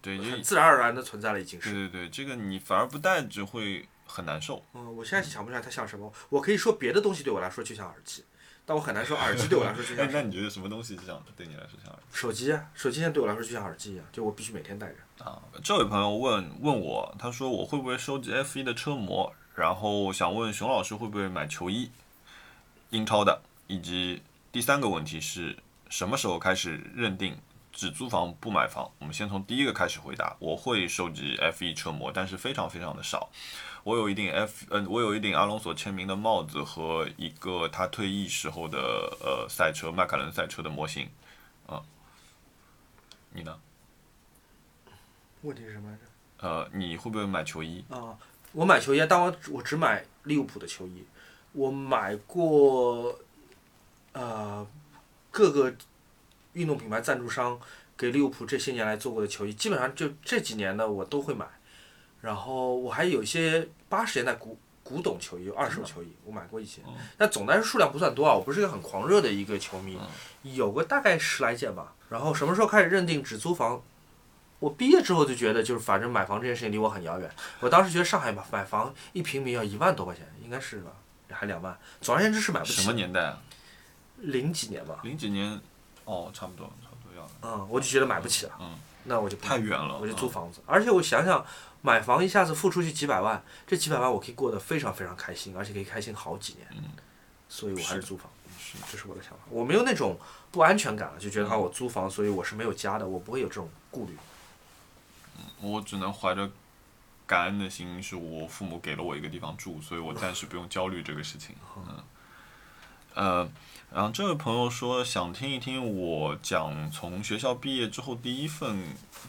[SPEAKER 1] 对，就
[SPEAKER 2] 很自然而然的存在了，已经是。
[SPEAKER 1] 对对对，这个你反而不戴就会很难受。
[SPEAKER 2] 嗯，我现在想不出来它像什么。我可以说别的东西对我来说就像耳机，但我很难说耳机对我来说就像，
[SPEAKER 1] 哎那你觉得什么东西就像对你来说像耳机？
[SPEAKER 2] 手机啊，手机现在对我来说就像耳机一样，就我必须每天戴着。
[SPEAKER 1] 啊，这位朋友问问我，他说我会不会收集 F 一的车模，然后想问熊老师会不会买球衣，英超的，以及第三个问题是什么时候开始认定只租房不买房？我们先从第一个开始回答。我会收集 F 1车模，但是非常非常的少。我有一顶 F，嗯、我有一顶阿隆索签名的帽子和一个他退役时候的呃赛车迈凯伦赛车的模型，啊，你呢？
[SPEAKER 2] 问题是什么来着？
[SPEAKER 1] 呃，你会不会买球衣？
[SPEAKER 2] 啊，我买球衣，但我我只买利物浦的球衣。我买过，呃，各个运动品牌赞助商给利物浦这些年来做过的球衣，基本上就这几年呢我都会买。然后我还有一些八十年代古古董球衣，二手球衣，我买过一些。但总的来说数量不算多啊，我不是一个很狂热的一个球迷，有个大概十来件吧。然后什么时候开始认定只租房？我毕业之后就觉得，就是反正买房这件事情离我很遥远。我当时觉得上海买买房一平米要一万多块钱，应该是吧？还两万。总而言之是买不起。
[SPEAKER 1] 什么？年代啊？
[SPEAKER 2] 零几年吧。
[SPEAKER 1] 零几年，哦，差不多，差不多要了。
[SPEAKER 2] 嗯，我就觉得买不起了。
[SPEAKER 1] 嗯。
[SPEAKER 2] 那我就
[SPEAKER 1] 太远了。
[SPEAKER 2] 我就租房子。而且我想想，买房一下子付出去几百万，这几百万我可以过得非常非常开心，而且可以开心好几年。
[SPEAKER 1] 嗯。
[SPEAKER 2] 所以我还是租房。
[SPEAKER 1] 是，
[SPEAKER 2] 这是我的想法。我没有那种不安全感了，就觉得啊，我租房，所以我是没有家的，我不会有这种顾虑。
[SPEAKER 1] 嗯我只能怀着感恩的心，是我父母给了我一个地方住，所以我暂时不用焦虑这个事情。嗯。呃，然后这位朋友说想听一听我讲从学校毕业之后第一份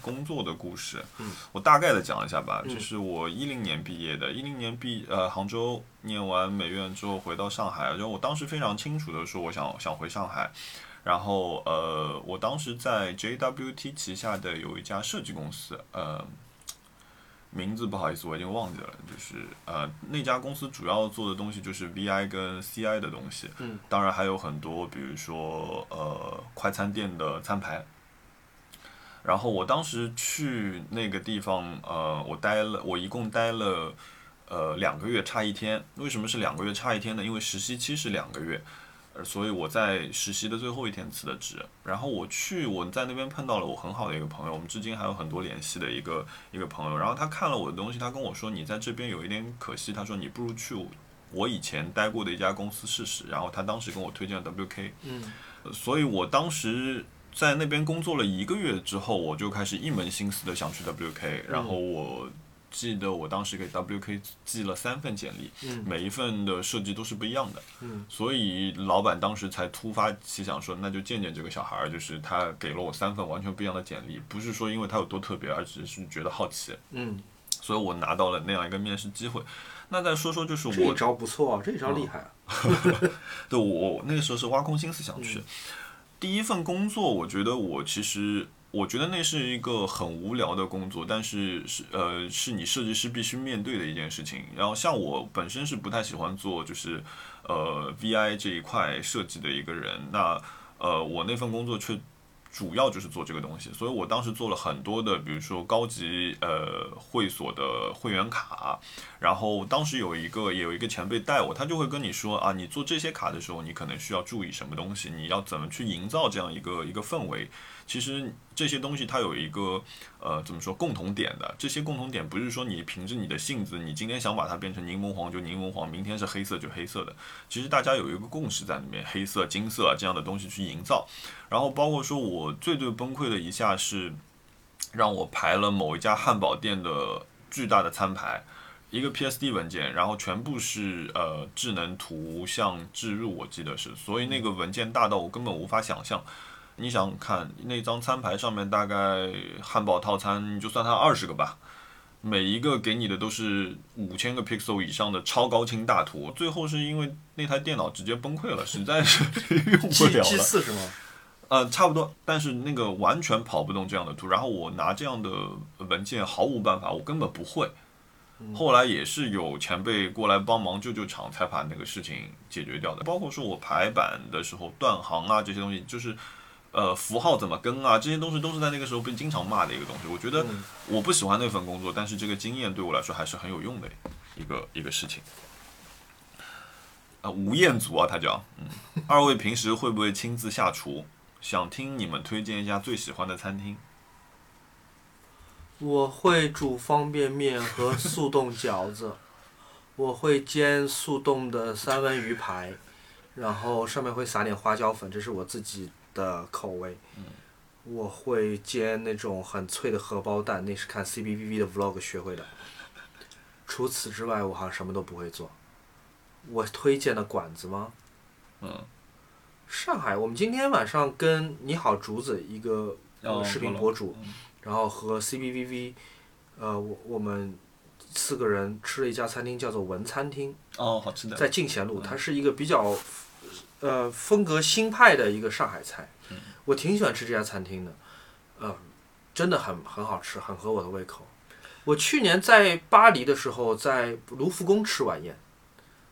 [SPEAKER 1] 工作的故事。
[SPEAKER 2] 嗯。
[SPEAKER 1] 我大概的讲一下吧，
[SPEAKER 2] 嗯
[SPEAKER 1] 就是我一零年毕业的，一零年毕呃杭州念完美院之后回到上海，就我当时非常清楚的说我想想回上海。然后呃，我当时在 JWT 旗下的有一家设计公司，呃，名字不好意思我已经忘记了，就是呃那家公司主要做的东西就是 VI 跟 CI 的东西，
[SPEAKER 2] 嗯，
[SPEAKER 1] 当然还有很多，比如说呃快餐店的餐牌，然后我当时去那个地方，呃，我待了，我一共待了呃两个月差一天。为什么是两个月差一天呢？因为实习期是两个月。呃，所以我在实习的最后一天辞的职，然后我去我在那边碰到了我很好的一个朋友，我们至今还有很多联系的一个一个朋友。然后他看了我的东西，他跟我说：“你在这边有一点可惜。”他说：“你不如去我以前待过的一家公司试试。”然后他当时跟我推荐了 WK。
[SPEAKER 2] 嗯。
[SPEAKER 1] 所以我当时在那边工作了一个月之后，我就开始一门心思的想去 WK。然后我。记得我当时给 WK 寄了三份简历，每一份的设计都是不一样的，所以老板当时才突发奇想说，那就见见这个小孩儿，就是他给了我三份完全不一样的简历，不是说因为他有多特别，而只是觉得好奇，
[SPEAKER 2] 嗯，
[SPEAKER 1] 所以我拿到了那样一个面试机会。那再说说就是我
[SPEAKER 2] 这招不错啊，这招厉害啊，
[SPEAKER 1] 对我那个时候是挖空心思想去，第一份工作，我觉得我其实。我觉得那是一个很无聊的工作，但是是呃是你设计师必须面对的一件事情。然后像我本身是不太喜欢做就是呃 VI 这一块设计的一个人，那呃我那份工作却。主要就是做这个东西，所以我当时做了很多的，比如说高级呃会所的会员卡，然后当时有一个也有一个前辈带我，他就会跟你说啊，你做这些卡的时候，你可能需要注意什么东西，你要怎么去营造这样一个一个氛围。其实这些东西它有一个呃怎么说共同点的，这些共同点不是说你凭着你的性子，你今天想把它变成柠檬黄就柠檬黄，明天是黑色就黑色的。其实大家有一个共识在里面，黑色、金色这样的东西去营造。然后包括说我最最崩溃的一下是，让我排了某一家汉堡店的巨大的餐牌，一个 PSD 文件，然后全部是呃智能图像置入，我记得是，所以那个文件大到我根本无法想象。你想看那张餐牌上面大概汉堡套餐，你就算它二十个吧，每一个给你的都是五千个 pixel 以上的超高清大图。最后是因为那台电脑直接崩溃了，实在是 用不了了。
[SPEAKER 2] G 四是吗？
[SPEAKER 1] 呃，差不多，但是那个完全跑不动这样的图。然后我拿这样的文件毫无办法，我根本不会。后来也是有前辈过来帮忙救救场，才把那个事情解决掉的。包括说我排版的时候断行啊这些东西，就是。呃，符号怎么跟啊？这些东西都是在那个时候被经常骂的一个东西。我觉得我不喜欢那份工作，但是这个经验对我来说还是很有用的一个一个事情。啊，吴彦祖啊，他叫。嗯，二位平时会不会亲自下厨？想听你们推荐一下最喜欢的餐厅。
[SPEAKER 2] 我会煮方便面和速冻饺子，我会煎速冻的三文鱼排，然后上面会撒点花椒粉，这是我自己。的口味，我会煎那种很脆的荷包蛋，那是看 C B V V 的 Vlog 学会的。除此之外，我好像什么都不会做。我推荐的馆子吗？
[SPEAKER 1] 嗯。
[SPEAKER 2] 上海，我们今天晚上跟你好竹子一个视频博主，然后和 C B V V，呃，我我们四个人吃了一家餐厅，叫做文餐厅。
[SPEAKER 1] 哦，好吃的。
[SPEAKER 2] 在进贤路，它是一个比较。呃，风格新派的一个上海菜，我挺喜欢吃这家餐厅的，嗯，真的很很好吃，很合我的胃口。我去年在巴黎的时候，在卢浮宫吃晚宴，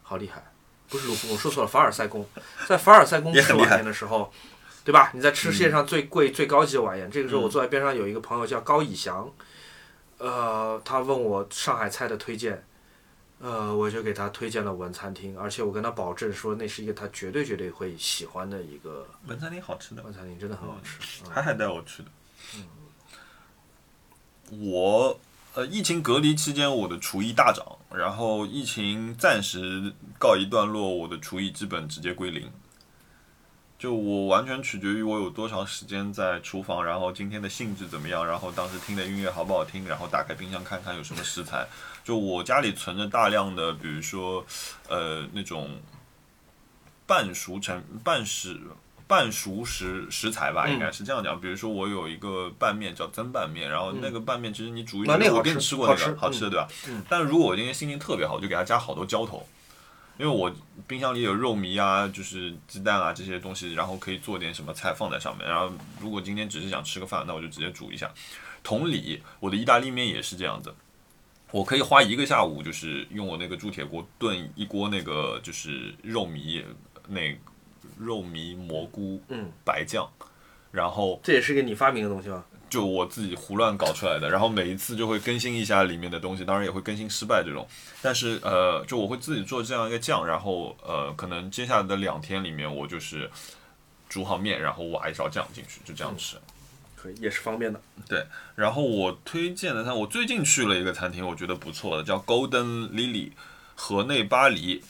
[SPEAKER 2] 好厉害，不是卢浮宫，说错了，凡尔赛宫，在凡尔赛宫吃晚宴的时候，对吧？你在吃世界上最贵、最高级的晚宴。这个时候，我坐在边上有一个朋友叫高以翔，呃，他问我上海菜的推荐。呃，我就给他推荐了文餐厅，而且我跟他保证说，那是一个他绝对绝对会喜欢的一个
[SPEAKER 1] 文餐厅，好吃的
[SPEAKER 2] 文餐厅真的很好吃，
[SPEAKER 1] 他还带我去的。嗯，我呃，疫情隔离期间，我的厨艺大涨，然后疫情暂时告一段落，我的厨艺基本直接归零。就我完全取决于我有多长时间在厨房，然后今天的兴致怎么样，然后当时听的音乐好不好听，然后打开冰箱看看有什么食材。就我家里存着大量的，比如说，呃，那种半熟成、半食、半熟食食材吧，应该是这样讲。比如说我有一个拌面叫蒸拌面，然后那个拌面其实你煮一煮，我给你吃过那个，好吃的对吧？但是如果我今天心情特别好，就给它加好多浇头。因为我冰箱里有肉糜啊，就是鸡蛋啊这些东西，然后可以做点什么菜放在上面。然后如果今天只是想吃个饭，那我就直接煮一下。同理，我的意大利面也是这样子，我可以花一个下午，就是用我那个铸铁锅炖一锅那个就是肉糜，那肉糜蘑菇
[SPEAKER 2] 嗯
[SPEAKER 1] 白酱，然后
[SPEAKER 2] 这也是个你发明的东西吗？
[SPEAKER 1] 就我自己胡乱搞出来的，然后每一次就会更新一下里面的东西，当然也会更新失败这种。但是呃，就我会自己做这样一个酱，然后呃，可能接下来的两天里面，我就是煮好面，然后挖一勺酱进去，就这样吃。
[SPEAKER 2] 可以，也是方便的。
[SPEAKER 1] 对然后我推荐的餐，我最近去了一个餐厅，我觉得不错的，叫 Golden Lily 河内巴黎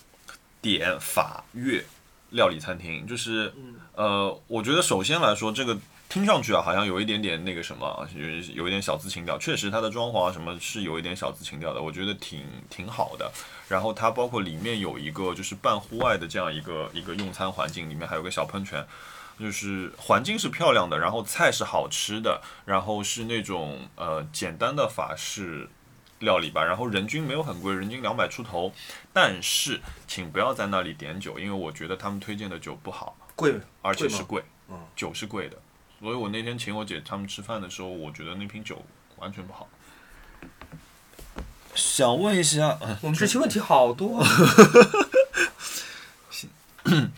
[SPEAKER 1] 点法粤料理餐厅。就是呃，我觉得首先来说，这个听上去啊，好像有一点点那个什么，有有一点小资情调。确实，它的装潢啊什么是有一点小资情调的，我觉得挺挺好的。然后它包括里面有一个就是半户外的这样一个一个用餐环境，里面还有个小喷泉。就是环境是漂亮的，然后菜是好吃的，然后是那种呃简单的法式料理吧，然后人均没有很贵，人均两百出头，但是请不要在那里点酒，因为我觉得他们推荐的酒不好，
[SPEAKER 2] 贵
[SPEAKER 1] 而且是贵，
[SPEAKER 2] 嗯。
[SPEAKER 1] 酒是贵的，所以我那天请我姐他们吃饭的时候，我觉得那瓶酒完全不好。想问一下，
[SPEAKER 2] 我们这期问题好多啊。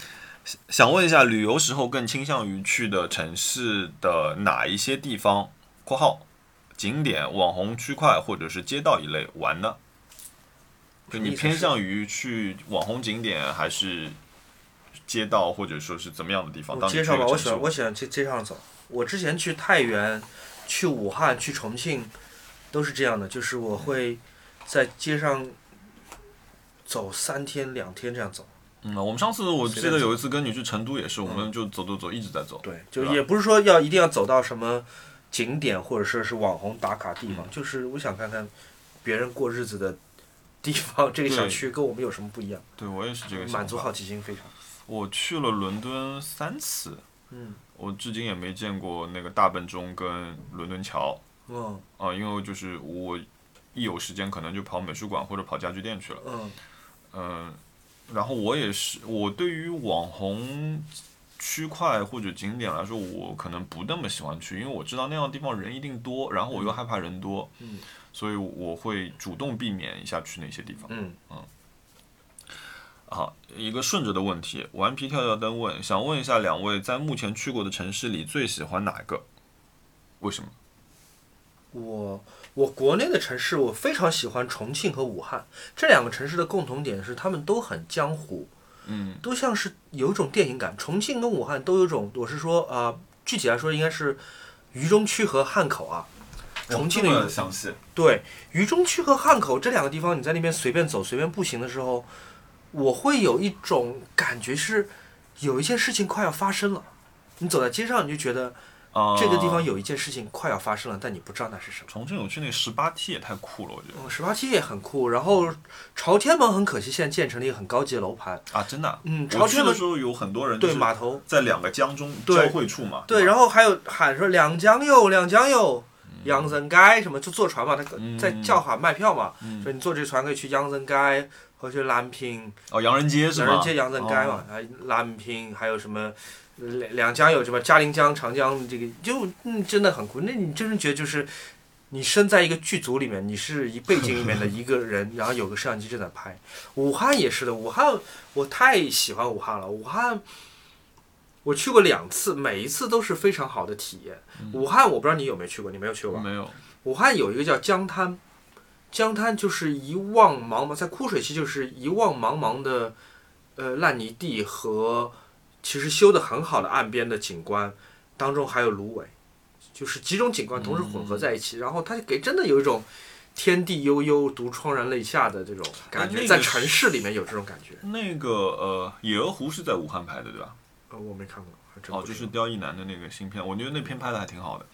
[SPEAKER 1] 想问一下，旅游时候更倾向于去的城市的哪一些地方（括号景点、网红区块或者是街道一类）玩呢？就你偏向于去网红景点，还是街道，或者说是怎么样的地方？当
[SPEAKER 2] 街上吧，我喜欢我喜欢去街上走。我之前去太原、去武汉、去重庆，都是这样的，就是我会在街上走三天两天这样走。
[SPEAKER 1] 嗯，我们上次我记得有一次跟你去成都也是，我们就走走走，一直在走。
[SPEAKER 2] 对，就也不是说要一定要走到什么景点或者说是网红打卡地
[SPEAKER 1] 嗯
[SPEAKER 2] 方，就是我想看看别人过日子的地方，这个小区跟我们有什么不一样，
[SPEAKER 1] 对我也是这个。
[SPEAKER 2] 满足好奇心非常。
[SPEAKER 1] 我去了伦敦三次，
[SPEAKER 2] 嗯
[SPEAKER 1] 我至今也没见过那个大笨钟跟伦敦桥。
[SPEAKER 2] 嗯
[SPEAKER 1] 啊，因为就是我一有时间可能就跑美术馆或者跑家具店去了，
[SPEAKER 2] 嗯
[SPEAKER 1] 嗯、然后我也是，我对于网红区块或者景点来说，我可能不那么喜欢去，因为我知道那样的地方人一定多，然后我又害怕人多，
[SPEAKER 2] 嗯
[SPEAKER 1] 所以我会主动避免一下去那些地方。
[SPEAKER 2] 嗯，
[SPEAKER 1] 好，一个顺着的问题，顽皮跳跳灯问，想问一下两位，在目前去过的城市里最喜欢哪个？为什么？
[SPEAKER 2] 我我国内的城市，我非常喜欢重庆和武汉这两个城市的共同点是，他们都很江湖，
[SPEAKER 1] 嗯
[SPEAKER 2] 都像是有一种电影感。重庆跟武汉都有种，我是说啊、呃具体来说应该是渝中区和汉口啊。重庆的
[SPEAKER 1] 详细，
[SPEAKER 2] 对，渝中区和汉口这两个地方，你在那边随便走、随便步行的时候，我会有一种感觉是，有一件事情快要发生了。你走在街上，你就觉得
[SPEAKER 1] 啊，
[SPEAKER 2] 这个地方有一件事情快要发生了，但你不知道那是什么。
[SPEAKER 1] 重庆有去那十八梯也太酷了，我觉得。
[SPEAKER 2] 嗯，十八梯也很酷，然后朝天门很可惜，现在建成了一个很高级的楼盘。
[SPEAKER 1] 啊，真的？啊、
[SPEAKER 2] 嗯，朝天门
[SPEAKER 1] 的时候有很多人
[SPEAKER 2] 对码头，
[SPEAKER 1] 在两个江中交汇处嘛，
[SPEAKER 2] 对，
[SPEAKER 1] 吧？
[SPEAKER 2] 然后还有喊说两江哟，两江哟，洋人街什么就坐船嘛，他
[SPEAKER 1] 嗯。
[SPEAKER 2] 在叫喊卖票嘛，
[SPEAKER 1] 嗯。
[SPEAKER 2] 说你坐这船可以去洋人街，或者去南平，
[SPEAKER 1] 哦，洋人街是吗？
[SPEAKER 2] 洋人街、洋人街嘛，南平，还有什么两两江有什么嘉陵江、长江，这个就嗯真的很酷。那你真是觉得就是你身在一个剧组里面，你是一背景里面的一个人，然后有个摄像机正在拍。武汉也是的，武汉我太喜欢武汉了，武汉。我去过两次，每一次都是非常好的体验。武汉我不知道你有没有去过，你没有去过吧？
[SPEAKER 1] 没有，
[SPEAKER 2] 武汉有一个叫江滩，江滩就是一望茫茫，在枯水期就是一望茫茫的，呃烂泥地和其实修的很好的岸边的景观，当中还有芦苇，就是几种景观同时混合在一起，然后它给真的有一种天地悠悠，独怆然泪下的这种感觉，
[SPEAKER 1] 那个
[SPEAKER 2] 在城市里面有这种感觉。
[SPEAKER 1] 那个呃，野鹅湖是在武汉拍的，对吧？
[SPEAKER 2] 呃，我没看过，还真
[SPEAKER 1] 哦，就是刁亦男的那个新片，我觉得那片拍的还挺好的。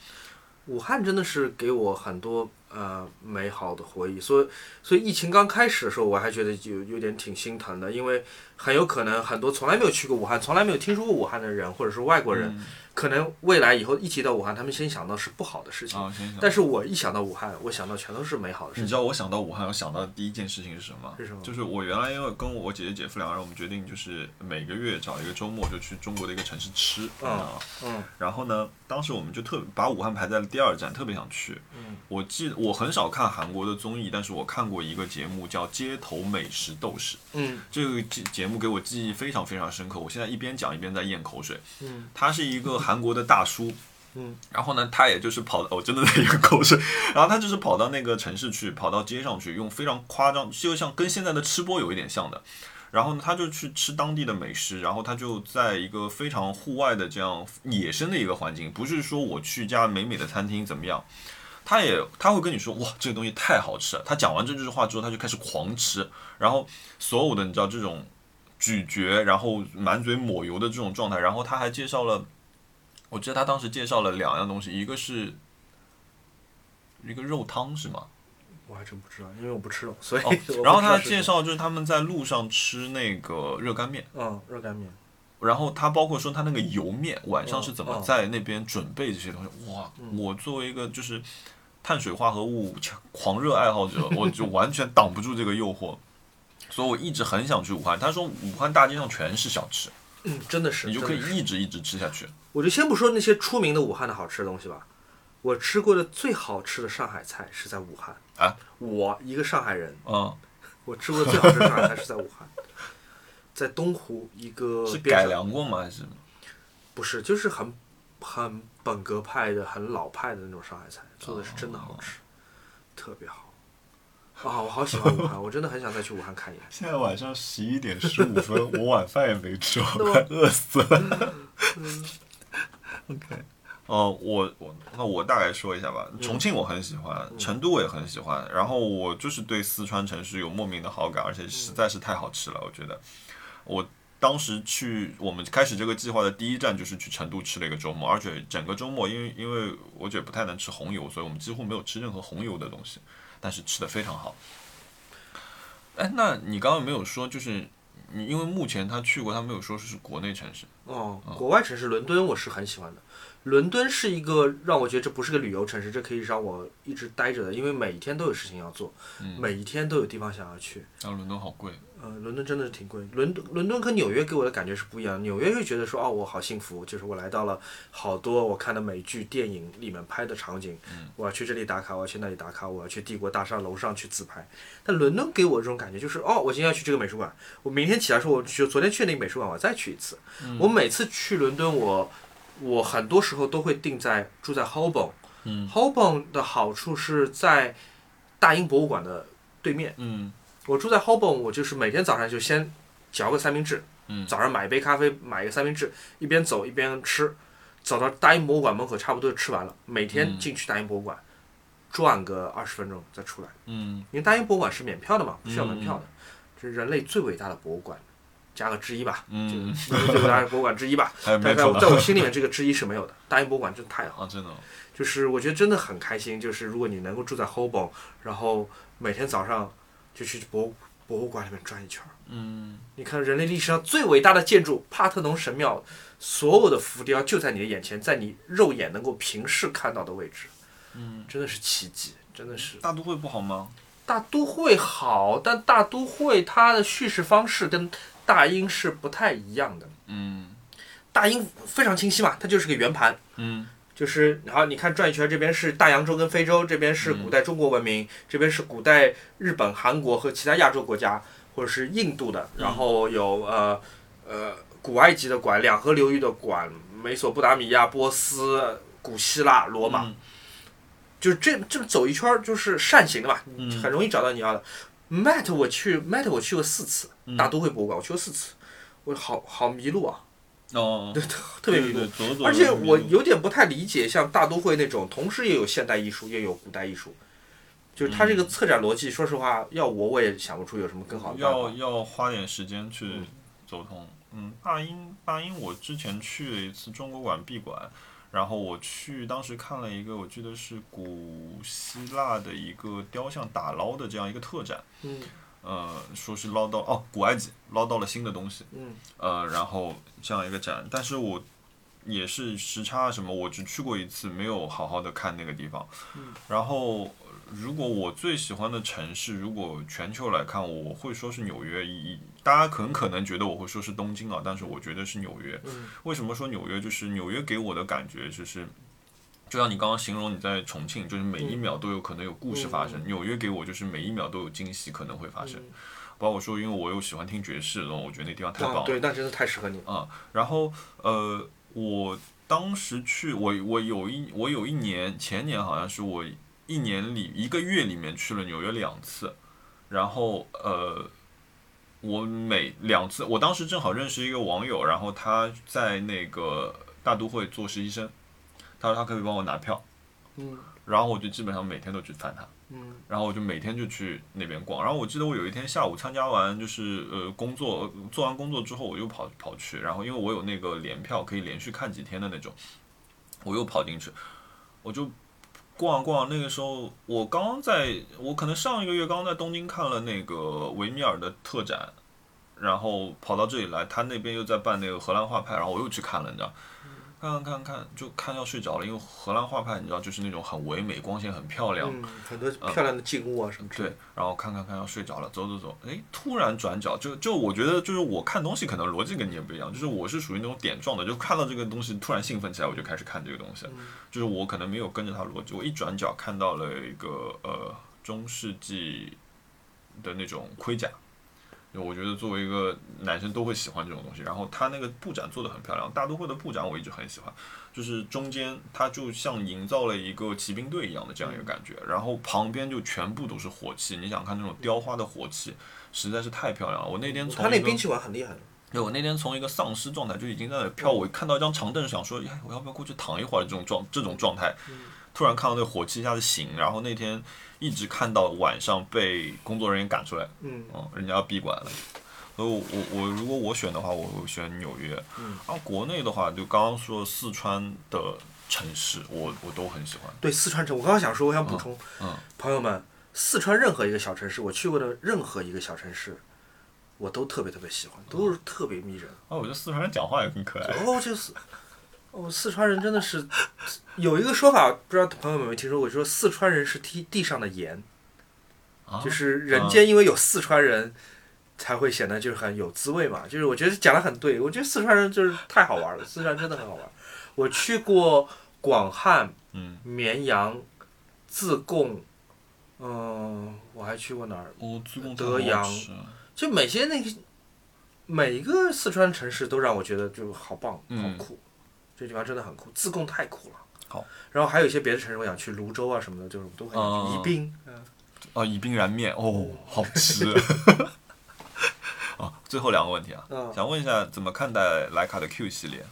[SPEAKER 2] 武汉真的是给我很多呃美好的回忆，所以所以疫情刚开始的时候，我还觉得有有点挺心疼的，因为很有可能很多从来没有去过武汉、从来没有听说过武汉的人，或者是外国人，
[SPEAKER 1] 嗯
[SPEAKER 2] 可能未来以后一提到武汉，他们先想到是不好的事情。但是我一想到武汉，我想到全都是美好的事情。
[SPEAKER 1] 你知道我想到武汉，我想到的第一件事情是什么？
[SPEAKER 2] 是什么
[SPEAKER 1] 就是我原来因为跟我姐姐姐夫两个人，我们决定就是每个月找一个周末就去中国的一个城市吃，你知道吗？
[SPEAKER 2] 嗯
[SPEAKER 1] 然后呢，当时我们就特把武汉排在了第二站，特别想去。
[SPEAKER 2] 嗯
[SPEAKER 1] 我记我很少看韩国的综艺，但是我看过一个节目叫《街头美食斗士》，
[SPEAKER 2] 嗯
[SPEAKER 1] 这个节节目给我记忆非常非常深刻。我现在一边讲一边在咽口水。
[SPEAKER 2] 嗯
[SPEAKER 1] 他是一个韩国的大叔，
[SPEAKER 2] 嗯，
[SPEAKER 1] 然后呢，他也就是跑，我、真的在咽口水。然后他就是跑到那个城市去，跑到街上去，用非常夸张，就像跟现在的吃播有一点像的。然后呢，他就去吃当地的美食，然后他就在一个非常户外的这样野生的一个环境，不是说我去家美美的餐厅怎么样，他也他会跟你说哇这个东西太好吃了。他讲完这句话之后，他就开始狂吃，然后所有的你知道这种咀嚼，然后满嘴抹油的这种状态，然后他还介绍了，我记得他当时介绍了两样东西，一个是一个肉汤是吗？
[SPEAKER 2] 我还真不知道，因为我不吃肉，所以、
[SPEAKER 1] 然后他介绍就是他们在路上吃那个热干面。
[SPEAKER 2] 嗯热干面，
[SPEAKER 1] 然后他包括说他那个油面晚上是怎么
[SPEAKER 2] 嗯
[SPEAKER 1] 在那边准备这些东西，哇！我作为一个就是碳水化合物强狂热爱好者，我就完全挡不住这个诱惑，所以我一直很想去武汉。他说武汉大街上全是小吃，
[SPEAKER 2] 嗯，真的是，
[SPEAKER 1] 你就可以一直一直吃下去。
[SPEAKER 2] 我就先不说那些出名的武汉的好吃的东西吧，我吃过的最好吃的上海菜是在武汉
[SPEAKER 1] 啊。
[SPEAKER 2] 我一个上海人，
[SPEAKER 1] 嗯，
[SPEAKER 2] 我吃过最好吃的上海菜是在武汉，在东湖一个
[SPEAKER 1] 是改良过吗？还是
[SPEAKER 2] 不是，就是很很本格派的、很老派的那种上海菜，做的是真的好吃，特别好。啊，我好喜欢武汉，我真的很想再去武汉看一眼。
[SPEAKER 1] 现在晚上十一点十五分，我晚饭也没吃，我 快饿死了。OK，哦，我我那我大概说一下吧。重庆我很喜欢，成都我也很喜欢，然后我就是对四川城市有莫名的好感，而且实在是太好吃了，我觉得。我当时去我们开始这个计划的第一站就是去成都吃了一个周末，而且整个周末因为因为我觉得不太能吃红油，所以我们几乎没有吃任何红油的东西，但是吃的非常好。哎，那你刚刚没有说，就是你因为目前他去过，他没有说是国内城市。
[SPEAKER 2] 哦，国外城市伦敦我是很喜欢的。伦敦是一个让我觉得这不是个旅游城市，这可以让我一直待着的，因为每一天都有事情要做，每一天都有地方想要去。
[SPEAKER 1] 然后伦敦好贵，
[SPEAKER 2] 呃，伦敦真的是挺贵。伦敦伦敦和纽约给我的感觉是不一样。纽约会觉得说，哦，我好幸福，就是我来到了好多我看的美剧、电影里面拍的场景，我要去这里打卡，我要去那里打卡，我要去帝国大厦楼上去自拍。但伦敦给我这种感觉就是，哦，我今天要去这个美术馆，我明天起来说，我去昨天去那个美术馆，我再去一次。我每次去伦敦，我我很多时候都会定在住在 Holborn。
[SPEAKER 1] 嗯。
[SPEAKER 2] Holborn 的好处是在大英博物馆的对面。
[SPEAKER 1] 嗯。
[SPEAKER 2] 我住在 Holborn，我就是每天早上就先嚼个三明治，
[SPEAKER 1] 嗯。
[SPEAKER 2] 早上买一杯咖啡，买一个三明治，一边走一边吃，走到大英博物馆门口差不多就吃完了。每天进去大英博物馆，转个二十分钟再出来，
[SPEAKER 1] 嗯。
[SPEAKER 2] 因为大英博物馆是免票的嘛，不需要门票的，这是人类最伟大的博物馆，加个之一吧，
[SPEAKER 1] 嗯，
[SPEAKER 2] 就是人类最伟大英博物馆之一吧。在我在我心里面，这个之一是没有的。大英博物馆真的太好？
[SPEAKER 1] 真的哦，
[SPEAKER 2] 就是我觉得真的很开心，就是如果你能够住在 Holborn，然后每天早上就去博物博物馆里面转一圈儿，
[SPEAKER 1] 嗯
[SPEAKER 2] 你看人类历史上最伟大的建筑帕特农神庙，所有的浮雕就在你的眼前，在你肉眼能够平视看到的位置，
[SPEAKER 1] 嗯，
[SPEAKER 2] 真的是奇迹，真的是。
[SPEAKER 1] 大都会不好吗？
[SPEAKER 2] 大都会好，但大都会它的叙事方式跟大英是不太一样的。
[SPEAKER 1] 嗯。
[SPEAKER 2] 大英非常清晰嘛，它就是个圆盘，
[SPEAKER 1] 嗯。
[SPEAKER 2] 就是，然后你看转一圈，这边是大洋洲跟非洲，这边是古代中国文明，这边是古代日本、韩国和其他亚洲国家，或者是印度的，然后有呃呃古埃及的馆、两河流域的馆、美索不达米亚、波斯、古希腊、罗马，
[SPEAKER 1] 嗯。
[SPEAKER 2] 就是这这走一圈儿就是扇形的嘛，
[SPEAKER 1] 嗯。
[SPEAKER 2] 很容易找到你要的。Met 我去 Met 我去过四次，大都会博物馆我去过四次，我好好迷路啊，
[SPEAKER 1] 哦，
[SPEAKER 2] 对，特别迷路而且我有点不太理解，像大都会那种，同时也有现代艺术，也有古代艺术，就是它这
[SPEAKER 1] 嗯
[SPEAKER 2] 个策展逻辑，说实话，要我我也想不出有什么更好的办
[SPEAKER 1] 要。要花点时间去走通。嗯，大英大英，我之前去了一次中国馆闭馆，然后我去当时看了一个，我记得是古希腊的一个雕像打捞的这样一个特展，
[SPEAKER 2] 嗯
[SPEAKER 1] 呃，说是捞到哦，古埃及捞到了新的东西，
[SPEAKER 2] 嗯
[SPEAKER 1] 呃，然后这样一个展，但是我也是时差啊什么，我只去过一次，没有好好的看那个地方。然后，如果我最喜欢的城市，如果全球来看，我会说是纽约。一大家很可能觉得我会说是东京啊，但是我觉得是纽约。
[SPEAKER 2] 嗯
[SPEAKER 1] 为什么说纽约？就是纽约给我的感觉就是。就像你刚刚形容你在重庆，就是每一秒都有可能有故事发生。纽约给我就是每一秒都有惊喜可能会发生，包括说因为我又喜欢听爵士，然后我觉得那地方太棒了。
[SPEAKER 2] 啊，对，那真的太适合你了。
[SPEAKER 1] 啊、然后呃，我当时去，我我有一我有一年前年好像是我一年里一个月里面去了纽约两次，然后呃，我每两次，我当时正好认识一个网友，然后他在那个大都会做实习生，他说他可以帮我拿票，
[SPEAKER 2] 嗯
[SPEAKER 1] 然后我就基本上每天都去探他。
[SPEAKER 2] 嗯
[SPEAKER 1] 然后我就每天就去那边逛。然后我记得我有一天下午参加完就是呃工作，呃做完工作之后我又跑跑去，然后因为我有那个联票可以连续看几天的那种，我又跑进去，我就逛逛。那个时候我刚在，我可能上一个月刚在东京看了那个维米尔的特展。然后跑到这里来，他那边又在办那个荷兰画派，然后我又去看了，你知道，看看看看，就看要睡着了，因为荷兰画派你知道就是那种很唯美、光线很漂亮，
[SPEAKER 2] 嗯，很多漂亮的静物啊什么之类
[SPEAKER 1] 对。，然后看看看要睡着了，走走走，哎，突然转角，就就我觉得就是我看东西可能逻辑跟你也不一样，就是我是属于那种点状的，就看到这个东西突然兴奋起来，我就开始看这个东西，就是我可能没有跟着它逻辑，我一转角看到了一个呃中世纪的那种盔甲。就我觉得作为一个男生都会喜欢这种东西，然后他那个布展做的很漂亮，大都会的布展我一直很喜欢，就是中间它就像营造了一个骑兵队一样的这样一个感觉，然后旁边就全部都是火器，你想看那种雕花的火器，实在是太漂亮了。我那天从
[SPEAKER 2] 他那兵器馆很厉害的。
[SPEAKER 1] 对，我那天从一个丧尸状态就已经在那飘，我看到一张长凳，想说，哎，我要不要过去躺一会儿？这种状这种状态，突然看到那火器一下子醒，然后那天一直看到晚上被工作人员赶出来，
[SPEAKER 2] 嗯
[SPEAKER 1] 嗯，人家要闭馆了。所以我，我我如果我选的话，我会选纽约。
[SPEAKER 2] 嗯，
[SPEAKER 1] 然后国内的话，就刚刚说四川的城市，我我都很喜欢。
[SPEAKER 2] 对，四川城，我刚刚想说，我想补充，
[SPEAKER 1] 嗯
[SPEAKER 2] 朋友们，四川任何一个小城市，我去过的任何一个小城市，我都特别特别喜欢，都是特别迷人。
[SPEAKER 1] 哦，我觉得四川人讲话也很可爱。
[SPEAKER 2] 哦，就是，哦，四川人真的是有一个说法，不知道朋友们有没有听说过，说四川人是地地上的盐，
[SPEAKER 1] 啊
[SPEAKER 2] 就是人间因为有四川人，才会显得就是很有滋味嘛。就是我觉得讲的很对，我觉得四川人就是太好玩了，四川真的很好玩。我去过广汉、
[SPEAKER 1] 嗯，
[SPEAKER 2] 绵阳、自贡，嗯、我还去过哪儿？
[SPEAKER 1] 我自贡
[SPEAKER 2] 德阳就每些那个每一个四川城市都让我觉得就好棒，好
[SPEAKER 1] 嗯
[SPEAKER 2] 酷，这地方真的很酷。自贡太酷了。
[SPEAKER 1] 好，
[SPEAKER 2] 然后还有一些别的城市，我想去泸州啊什么的，就是都很宜宾，嗯，
[SPEAKER 1] 哦，宜宾燃面哦，好吃。啊，最后两个问题啊，
[SPEAKER 2] 嗯
[SPEAKER 1] 想问一下怎么看待徕卡的 Q 系列？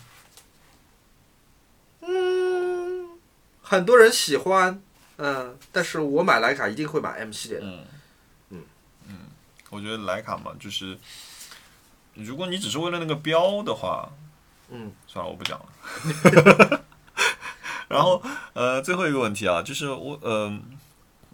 [SPEAKER 2] 嗯，很多人喜欢，嗯，但是我买徕卡一定会买 M 系列的。
[SPEAKER 1] 嗯
[SPEAKER 2] 嗯
[SPEAKER 1] 嗯，我觉得徕卡嘛，就是如果你只是为了那个标的话，
[SPEAKER 2] 嗯，
[SPEAKER 1] 算了，我不讲了。然后呃，最后一个问题啊，就是我呃，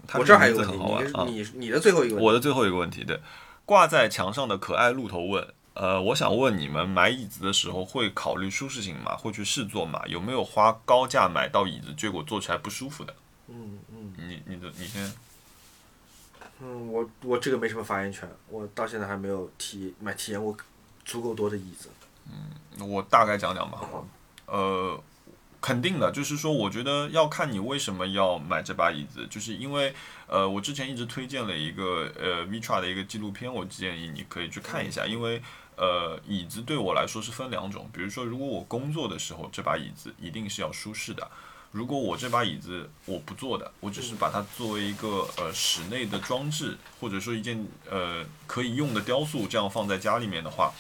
[SPEAKER 1] 它
[SPEAKER 2] 我这儿还有个问题。你你你的最后一个问题，
[SPEAKER 1] 我的最后一个问题，对，挂在墙上的可爱鹿头问，呃，我想问你们买椅子的时候会考虑舒适性吗？会去试坐吗？有没有花高价买到椅子，结果坐起来不舒服的？
[SPEAKER 2] 嗯嗯
[SPEAKER 1] 你你的你先，
[SPEAKER 2] 嗯，我我这个没什么发言权，我到现在还没有体买体验过足够多的椅子。
[SPEAKER 1] 嗯我大概讲讲吧。呃，肯定的，就是说，我觉得要看你为什么要买这把椅子，就是因为呃，我之前一直推荐了一个呃 Vitra 的一个纪录片，我建议你可以去看一下，因为呃，椅子对我来说是分两种，比如说，如果我工作的时候，这把椅子一定是要舒适的。如果我这把椅子我不坐的，我只是把它作为一个呃室内的装置，或者说一件呃可以用的雕塑，这样放在家里面的话，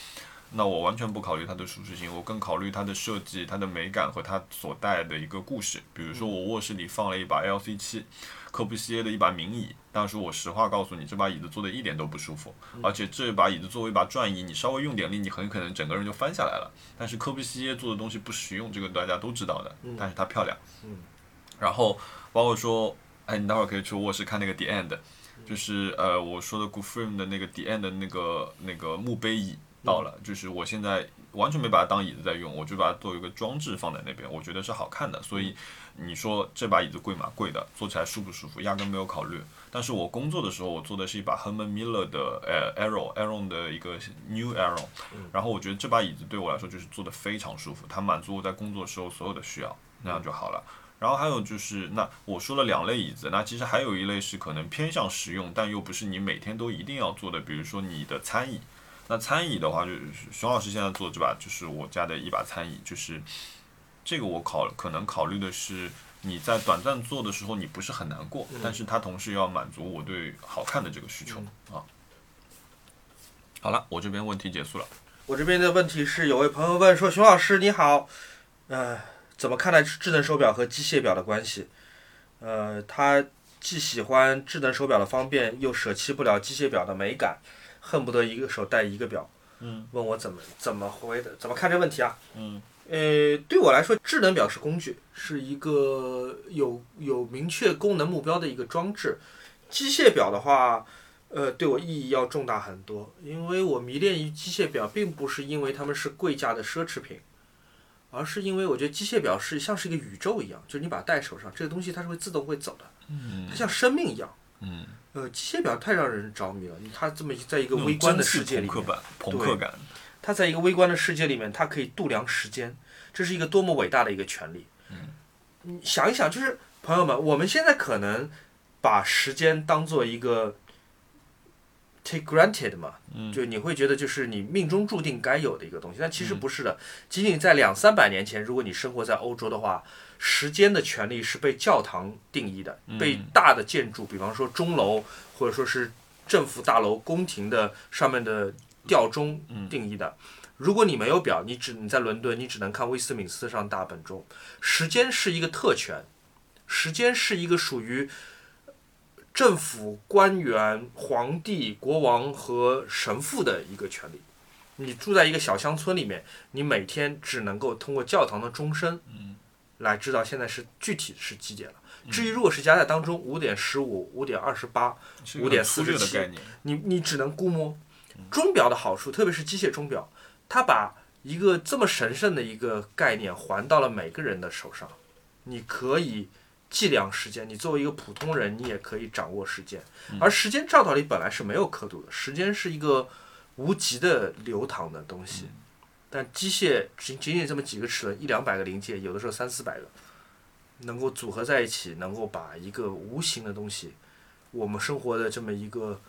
[SPEAKER 1] 那我完全不考虑它的舒适性，我更考虑它的设计、它的美感和它所带的一个故事。比如说，我卧室里放了一把 LC 七，科布西耶的一把名椅，但是我实话告诉你，这把椅子坐的一点都不舒服，而且这把椅子作为一把转椅，你稍微用点力，你很可能整个人就翻下来了。但是科布西耶做的东西不实用，这个大家都知道的，但是它漂亮。
[SPEAKER 2] 嗯
[SPEAKER 1] 然后包括说，哎，你待会儿可以去卧室看那个 The End，就是呃我说的 Good Frame 的那个 The End 的那个那个墓碑椅到了，就是我现在完全没把它当椅子在用，我就把它作为一个装置放在那边，我觉得是好看的。所以你说这把椅子贵吗？贵的，坐起来舒不舒服？压根没有考虑。但是我工作的时候，我坐的是一把 Herman Miller 的呃 Arrow Arrow 的一个 New Arrow，然后我觉得这把椅子对我来说就是坐的非常舒服，它满足我在工作时候所有的需要，那样就好了。然后还有就是，那我说了两类椅子，那其实还有一类是可能偏向实用，但又不是你每天都一定要坐的，比如说你的餐椅。那餐椅的话，就是熊老师现在做这把，就是我家的一把餐椅，就是这个我考可能考虑的是你在短暂做的时候你不是很难过，但是它同时要满足我对好看的这个需求、啊。好了，我这边问题结束了。
[SPEAKER 2] 我这边的问题是，有位朋友问说：“熊老师你好，呃，怎么看待智能手表和机械表的关系？呃，他既喜欢智能手表的方便，又舍弃不了机械表的美感，恨不得一个手戴一个表。”
[SPEAKER 1] 嗯，
[SPEAKER 2] 问我怎么怎么回的，怎么看这问题啊？
[SPEAKER 1] 嗯，
[SPEAKER 2] 呃，对我来说，智能表是工具，是一个有有明确功能目标的一个装置。机械表的话，呃，对我意义要重大很多，因为我迷恋于机械表，并不是因为它们是贵价的奢侈品，而是因为我觉得机械表是像是一个宇宙一样，就是你把它戴手上，这个东西它是会自动会走的，
[SPEAKER 1] 嗯
[SPEAKER 2] 它像生命一样。
[SPEAKER 1] 嗯，
[SPEAKER 2] 呃，机械表太让人着迷了，它这么在一个微观的世界里面，
[SPEAKER 1] 朋克感。
[SPEAKER 2] 它在一个微观的世界里面，它可以度量时间，这是一个多么伟大的一个权利。嗯，想一想，就是朋友们，我们现在可能把时间当做一个 take granted 嘛，
[SPEAKER 1] 嗯
[SPEAKER 2] 就你会觉得就是你命中注定该有的一个东西，但其实不是的。仅仅在两三百年前，如果你生活在欧洲的话，时间的权利是被教堂定义的，被大的建筑，比方说钟楼或者说是政府大楼、宫廷的上面的吊钟定义的。如果你没有表，你只你在伦敦，你只能看威斯敏斯特上大本钟。时间是一个特权，时间是一个属于政府官员、皇帝、国王和神父的一个权利。你住在一个小乡村里面，你每天只能够通过教堂的钟声，来知道现在是具体是几点了。至于如果是加在当中，五点十五、五点二十八，五点
[SPEAKER 1] 很粗略的
[SPEAKER 2] 47
[SPEAKER 1] 概念。
[SPEAKER 2] 你你只能估摸。钟表的好处，特别是机械钟表，它把一个这么神圣的一个概念还到了每个人的手上。你可以计量时间，你作为一个普通人，你也可以掌握时间。而时间照道理本来是没有刻度的，时间是一个无极的流淌的东西。但机械仅仅仅这么几个齿轮，一两百个零件，有的时候三四百个，能够组合在一起，能够把一个无形的东西，我们生活的这么一个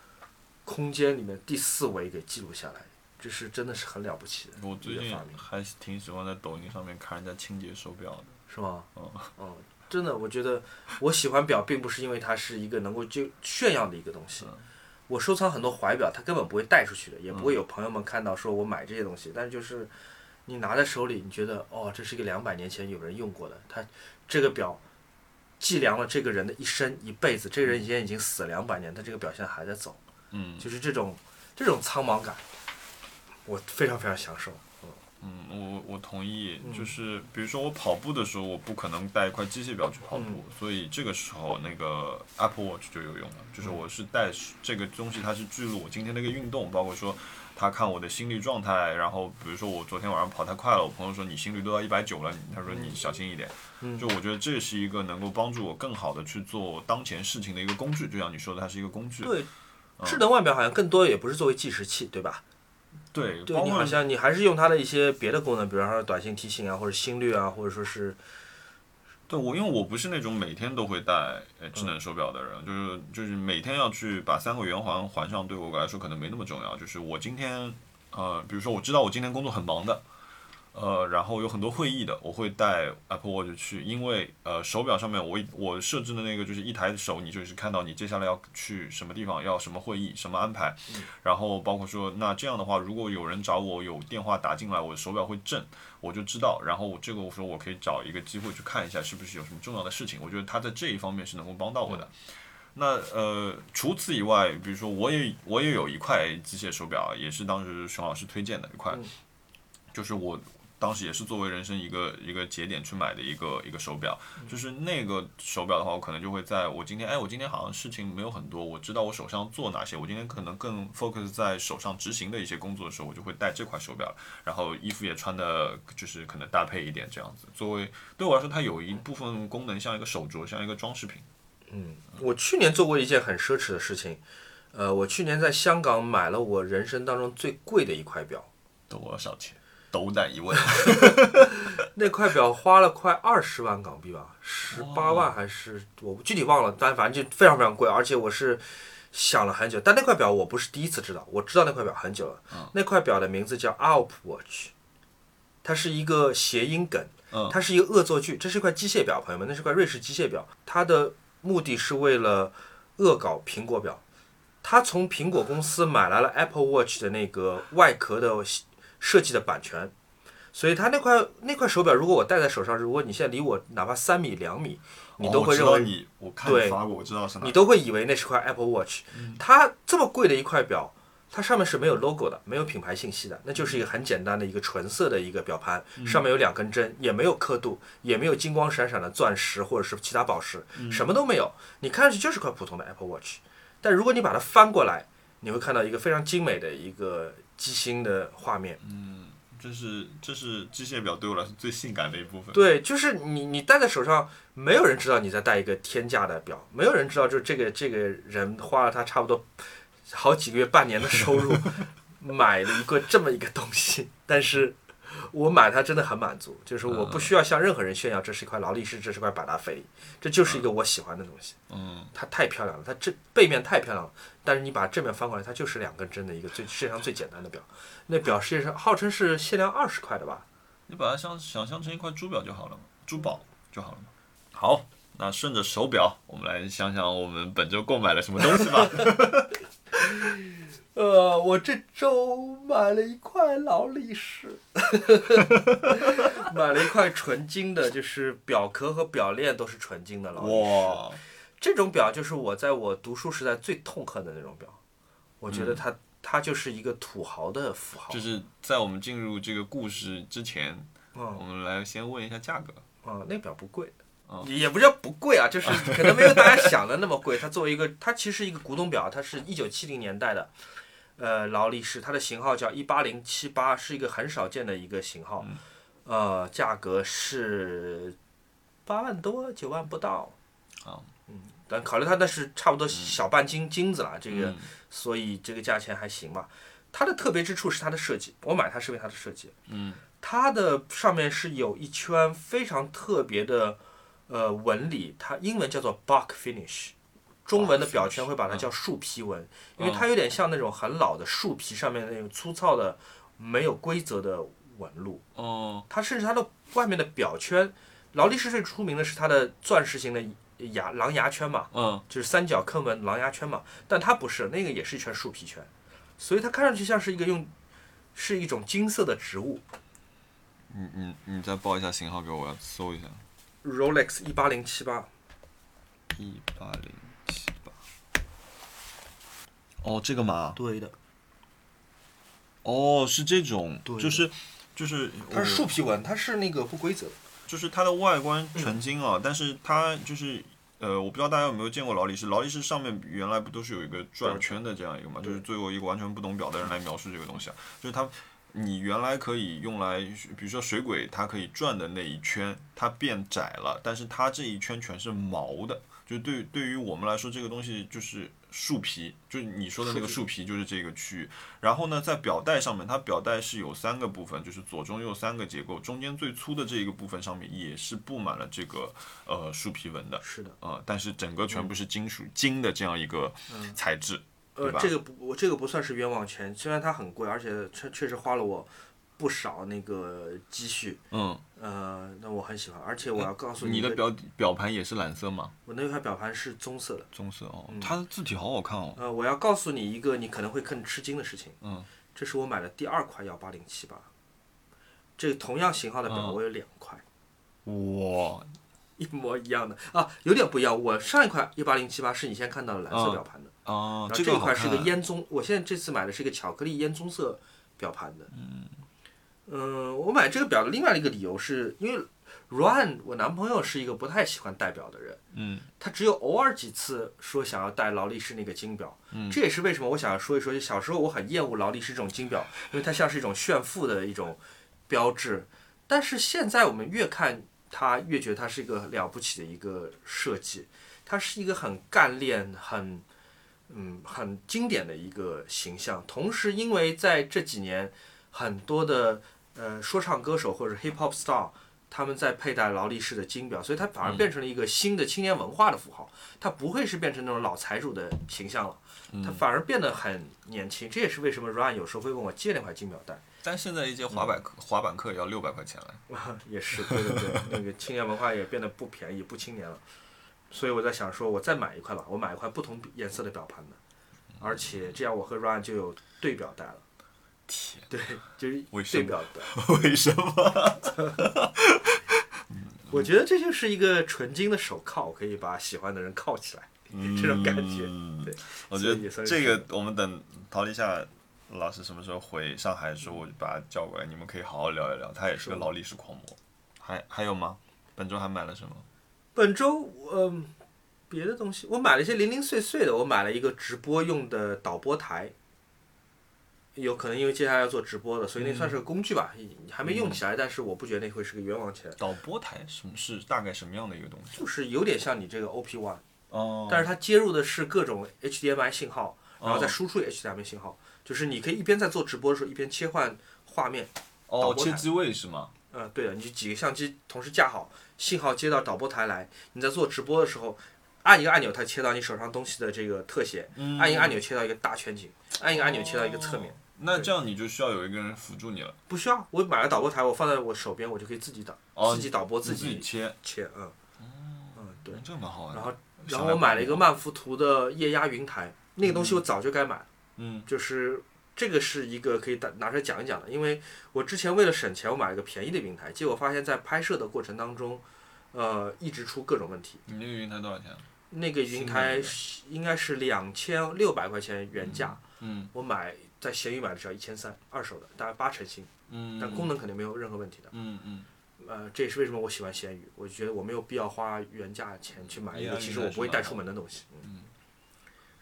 [SPEAKER 2] 空间里面第四维给记录下来，这是真的是很了不起的
[SPEAKER 1] 我最近还挺喜欢在抖音上面看人家清洁手表的。
[SPEAKER 2] 是吗？
[SPEAKER 1] 嗯
[SPEAKER 2] 嗯，真的，我觉得我喜欢表，并不是因为它是一个能够就炫耀的一个东西。我收藏很多怀表，它根本不会带出去的，也不会有朋友们看到说我买这些东西。但是就是你拿在手里，你觉得哦，这是一个两百年前有人用过的，它这个表计量了这个人的一生一辈子，这个人现在已经死了两百年，但这个表现在还在走，
[SPEAKER 1] 嗯
[SPEAKER 2] 就是这种这种苍茫感，我非常非常享受。
[SPEAKER 1] 嗯，我我同意，
[SPEAKER 2] 嗯。
[SPEAKER 1] 就是比如说我跑步的时候，我不可能带一块机械表去跑步，所以这个时候那个 Apple Watch 就有用了，就是我是带这个东西，它是记录我今天的一个运动，包括说它看我的心率状态，然后比如说我昨天晚上跑太快了，我朋友说你心率都要一百九了，他说你小心一点，就我觉得这是一个能够帮助我更好的去做当前事情的一个工具，就像你说的，它是一个工具，
[SPEAKER 2] 对，智能腕表好像更多也不是作为计时器，对吧？
[SPEAKER 1] 对，
[SPEAKER 2] 对你好像你还是用它的一些别的功能，比方说短信提醒啊，或者心率啊，或者说是
[SPEAKER 1] 对我，因为我不是那种每天都会戴呃智能手表的人，就是就是每天要去把三个圆环环上，对我来说可能没那么重要。就是我今天呃，比如说我知道我今天工作很忙的，呃，然后有很多会议的，我会带 Apple Watch 去，因为呃手表上面我我设置的那个就是一抬手，你就是看到你接下来要去什么地方，要什么会议，什么安排，然后包括说那这样的话，如果有人找我有电话打进来，我的手表会震，我就知道，然后我这个我说我可以找一个机会去看一下是不是有什么重要的事情，我觉得他在这一方面是能够帮到我的。那呃，除此以外，比如说我也我也有一块机械手表，也是当时熊老师推荐的一块，就是我当时也是作为人生一个一个节点去买的一个一个手表，就是那个手表的话，我可能就会在我今天，哎，我今天好像事情没有很多，我知道我手上做哪些，我今天可能更 focus 在手上执行的一些工作的时候，我就会戴这块手表，然后衣服也穿的就是可能搭配一点这样子，作为对我来说，它有一部分功能像一个手镯，像一个装饰品。
[SPEAKER 2] 嗯我去年做过一件很奢侈的事情，呃，我去年在香港买了我人生当中最贵的一块表，
[SPEAKER 1] 多少钱？斗胆一问，
[SPEAKER 2] 那块表花了快二十万港币吧，十八万还是我具体忘了，但反正就非常非常贵，而且我是想了很久。但那块表我不是第一次知道，我知道那块表很久了。那块表的名字叫 Alp Watch，它是一个谐音梗。
[SPEAKER 1] 嗯
[SPEAKER 2] 它是一个恶作剧，这是一块机械表，朋友们，那是块瑞士机械表，它的目的是为了恶搞苹果表。他从苹果公司买来了 Apple Watch 的那个外壳的设计的版权，所以它那块那块手表，如果我戴在手上，如果你现在离我哪怕三米两米，你都会认为
[SPEAKER 1] 你，我看
[SPEAKER 2] 对
[SPEAKER 1] 你发过，我知道是哪
[SPEAKER 2] 你。都会以为那是块 Apple Watch。它这么贵的一块表，它上面是没有 logo 的，没有品牌信息的，那就是一个很简单的一个纯色的一个表盘，上面有两根针，也没有刻度，也没有金光闪闪的钻石或者是其他宝石，什么都没有。你看上去就是块普通的 Apple Watch，但如果你把它翻过来，你会看到一个非常精美的一个机芯的画面。
[SPEAKER 1] 嗯这是这是机械表对我来说最性感的一部分。
[SPEAKER 2] 对，就是你你戴在手上，没有人知道你在戴一个天价的表，没有人知道就是这个这个人花了他差不多好几个月、半年的收入 买了一个这么一个东西，但是我买它真的很满足，就是我不需要向任何人炫耀这是一块劳力士，这是块百达翡丽，这就是一个我喜欢的东西。
[SPEAKER 1] 嗯，
[SPEAKER 2] 它太漂亮了，它这背面太漂亮了，但是你把正面翻过来，它就是两根针的一个最世界上最简单的表。那表世界上号称是限量二十块的吧？
[SPEAKER 1] 你把它想想象成一块珠表就好了嘛，珠宝就好了嘛。好，那顺着手表，我们来想想我们本周购买了什么东西吧。
[SPEAKER 2] 呃，我这周买了一块劳力士，买了一块纯金的，就是表壳和表链都是纯金的劳力士。
[SPEAKER 1] 哇，
[SPEAKER 2] 这种表就是我在我读书时代最痛恨的那种表，我觉得它、它就是一个土豪的符号。
[SPEAKER 1] 就是在我们进入这个故事之前，
[SPEAKER 2] 嗯
[SPEAKER 1] 我们来先问一下价格。
[SPEAKER 2] 啊，那表不贵
[SPEAKER 1] 哦，
[SPEAKER 2] 也不叫不贵啊，就是 可能没有大家想的那么贵。它作为一个，它其实一个古董表，它是一九七零年代的，呃，劳力士，它的型号叫一八零七八，是一个很少见的一个型号，呃，价格是八万多，九万不到。
[SPEAKER 1] 啊，
[SPEAKER 2] 嗯，但考虑它那是差不多小半斤金子了，这个，
[SPEAKER 1] 嗯
[SPEAKER 2] 所以这个价钱还行吧。它的特别之处是它的设计，我买它是因为它的设计。
[SPEAKER 1] 嗯，
[SPEAKER 2] 它的上面是有一圈非常特别的呃纹理，它英文叫做 buck finish，中文的表圈会把它叫树皮纹，因为它有点像那种很老的树皮上面那种粗糙的没有规则的纹路。
[SPEAKER 1] 哦，
[SPEAKER 2] 它甚至它的外面的表圈，劳力士最出名的是它的钻石型的牙狼牙圈嘛，
[SPEAKER 1] 嗯，
[SPEAKER 2] 就是三角坑纹狼牙圈嘛，但它不是，那个也是一圈树皮圈，所以它看上去像是一个用，是一种金色的植物。
[SPEAKER 1] 你你你再报一下型号给我，我要搜一下。
[SPEAKER 2] Rolex 一八零七八，
[SPEAKER 1] 一八零。哦，这个码，
[SPEAKER 2] 对的，
[SPEAKER 1] 哦，是这种，
[SPEAKER 2] 对
[SPEAKER 1] 就是就是
[SPEAKER 2] 它是
[SPEAKER 1] 我
[SPEAKER 2] 树皮纹，它是那个不规则。
[SPEAKER 1] 就是它的外观纯金啊，但是它就是呃，我不知道大家有没有见过劳力士，劳力士上面原来不都是有一个转圈的这样一个嘛，就是作为一个完全不懂表的人来描述这个东西啊，就是它。你原来可以用来，比如说水鬼，它可以转的那一圈，它变窄了，但是它这一圈全是毛的，就对对于我们来说，这个东西就是树皮，就是你说的那个树皮，就是这个区域。然后呢，在表带上面，它表带是有三个部分，就是左中右三个结构，中间最粗的这一个部分上面也是布满了这个呃树皮纹的，
[SPEAKER 2] 是的，
[SPEAKER 1] 呃，但是整个全部是金属金的这样一个材质，
[SPEAKER 2] 呃这个不，我这个不算是冤枉钱，虽然它很贵，而且确确实花了我不少那个积蓄。
[SPEAKER 1] 嗯，
[SPEAKER 2] 呃，那我很喜欢，而且我要告诉你，
[SPEAKER 1] 你的表表盘也是蓝色吗？
[SPEAKER 2] 我那块表盘是棕色的。
[SPEAKER 1] 棕色哦，它的字体好好看哦，
[SPEAKER 2] 呃，我要告诉你一个你可能会更吃惊的事情。
[SPEAKER 1] 嗯，
[SPEAKER 2] 这是我买的第二块幺八零七八，这同样型号的表
[SPEAKER 1] 嗯
[SPEAKER 2] 我有两块，
[SPEAKER 1] 哇，
[SPEAKER 2] 一模一样的啊，有点不一样。我上一块一八零七八是你先看到的蓝色
[SPEAKER 1] 嗯
[SPEAKER 2] 表盘的，
[SPEAKER 1] 哦，
[SPEAKER 2] 然后
[SPEAKER 1] 这
[SPEAKER 2] 一块是个，烟棕，我现在这次买的是一个巧克力烟棕色表盘的。嗯，我买这个表的另外一个理由是因为 Ryan 我男朋友是一个不太喜欢戴表的人，
[SPEAKER 1] 嗯
[SPEAKER 2] 他只有偶尔几次说想要戴劳力士那个金表，
[SPEAKER 1] 嗯
[SPEAKER 2] 这也是为什么我想要说一说，就小时候我很厌恶劳力士这种金表，因为它像是一种炫富的一种标志。但是现在我们越看它，越觉得它是一个了不起的一个设计，它是一个很干练、很嗯很经典的一个形象。同时，因为在这几年很多的呃说唱歌手或者 hip hop star，他们在佩戴劳力士的金表，所以它
[SPEAKER 1] 嗯
[SPEAKER 2] 反而变成了一个新的青年文化的符号。它不会是变成那种老财主的形象了，
[SPEAKER 1] 嗯
[SPEAKER 2] 它反而变得很年轻。这也是为什么 Ryan 有时候会问我借那块金表带。
[SPEAKER 1] 但现在一节滑板课、滑板课也要六百块钱了。
[SPEAKER 2] 也是，对对对，那个青年文化也变得不便宜，不青年了。所以我在想说，我再买一块吧，我买一块不同颜色的表盘的，而且这样我和 Ryan 就有对表带了。
[SPEAKER 1] 天，
[SPEAKER 2] 对，就是
[SPEAKER 1] 为什么。为什么？
[SPEAKER 2] 我觉得这就是一个纯金的手铐，可以把喜欢的人铐起来，这种感觉。
[SPEAKER 1] 嗯
[SPEAKER 2] 对，
[SPEAKER 1] 我觉得这个我们等陶立夏老师什么时候回上海的时候，我就把他叫过来，你们可以好好聊一聊。他也是个劳力士狂魔。还还有吗？本周还买了什么？
[SPEAKER 2] 本周嗯、别的东西我买了一些零零碎碎的，我买了一个直播用的导播台。有可能因为接下来要做直播了，所以那算是个工具吧，还没用起来，但是我不觉得那会是个冤枉钱，
[SPEAKER 1] 导播台什么是大概什么样的一个东西？
[SPEAKER 2] 就是有点像你这个 OP One，
[SPEAKER 1] 哦
[SPEAKER 2] 但是它接入的是各种 HDMI 信号，然后再
[SPEAKER 1] 哦
[SPEAKER 2] 输出 HDMI 信号，就是你可以一边在做直播的时候一边切换画面。导
[SPEAKER 1] 哦，切机位是吗？
[SPEAKER 2] 嗯，对的，你就几个相机同时架好，信号接到导播台来，你在做直播的时候，按一个按钮，它切到你手上东西的这个特写，
[SPEAKER 1] 嗯
[SPEAKER 2] 按一个按钮切到一个大全景，按一个按钮切到一个侧面。
[SPEAKER 1] 那这样你就需要有一个人辅助你了。
[SPEAKER 2] 不需要，我买了导播台，我放在我手边，我就可以自己导，
[SPEAKER 1] 哦
[SPEAKER 2] 自己导播，
[SPEAKER 1] 自
[SPEAKER 2] 己
[SPEAKER 1] 切，
[SPEAKER 2] 切，嗯，嗯，对。
[SPEAKER 1] 这个蛮好。
[SPEAKER 2] 然后，然后我买了一个曼福图的液压云台，那个东西我早就该买了。
[SPEAKER 1] 嗯
[SPEAKER 2] 就是这个是一个可以拿拿出来讲一讲的，因为我之前为了省钱，我买了个便宜的云台，结果发现在拍摄的过程当中，呃，一直出各种问题。
[SPEAKER 1] 你那个云台多少钱？
[SPEAKER 2] 那个云台应该是两千六百块钱原价，
[SPEAKER 1] 嗯
[SPEAKER 2] 我买在闲鱼买的只要一千三，二手的，大概八成新，
[SPEAKER 1] 嗯。
[SPEAKER 2] 但功能肯定没有任何问题的。
[SPEAKER 1] 嗯嗯。
[SPEAKER 2] 呃，这也是为什么我喜欢闲鱼，我觉得我没有必要花原价钱去买一个其实我不会带出门的东西。嗯。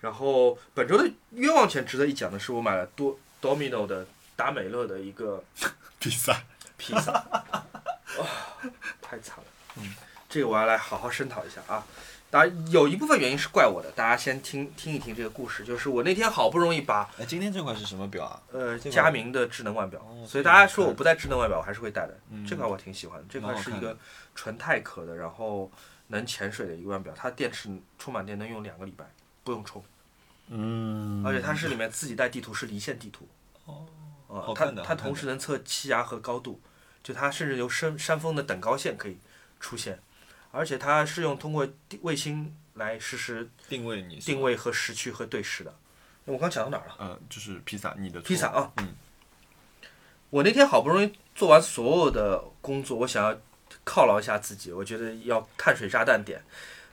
[SPEAKER 2] 然后本周的冤枉钱值得一讲的是，我买了多 Domino 的达美乐的一个
[SPEAKER 1] 披萨。
[SPEAKER 2] 披萨，哇，太惨了。嗯，这个我要来好好声讨一下啊。当然，有一部分原因是怪我的，大家先听听一听这个故事。就是我那天好不容易把
[SPEAKER 1] 哎，今天这块是什么表啊？
[SPEAKER 2] 呃佳明的智能腕表，
[SPEAKER 1] 哦
[SPEAKER 2] 所以大家说我不带智能腕表，我还是会带的。
[SPEAKER 1] 嗯
[SPEAKER 2] 这块我挺喜欢的，这块是一个纯钛壳的，然后能潜水的一个腕表，它电池充满电能用两个礼拜，不用充，
[SPEAKER 1] 嗯
[SPEAKER 2] 而且它是里面自己带地图，是离线地图。
[SPEAKER 1] 哦
[SPEAKER 2] 它它同时能测气压和高度，就它甚至有山山峰的等高线可以出现，而且它是用通过地卫星来实时
[SPEAKER 1] 定位你
[SPEAKER 2] 定位和时区和对时的。我刚讲到哪儿了？
[SPEAKER 1] 呃，就是披萨，你的
[SPEAKER 2] 披萨啊，
[SPEAKER 1] 嗯，
[SPEAKER 2] 我那天好不容易做完所有的工作，我想要犒劳一下自己，我觉得要碳水炸弹点，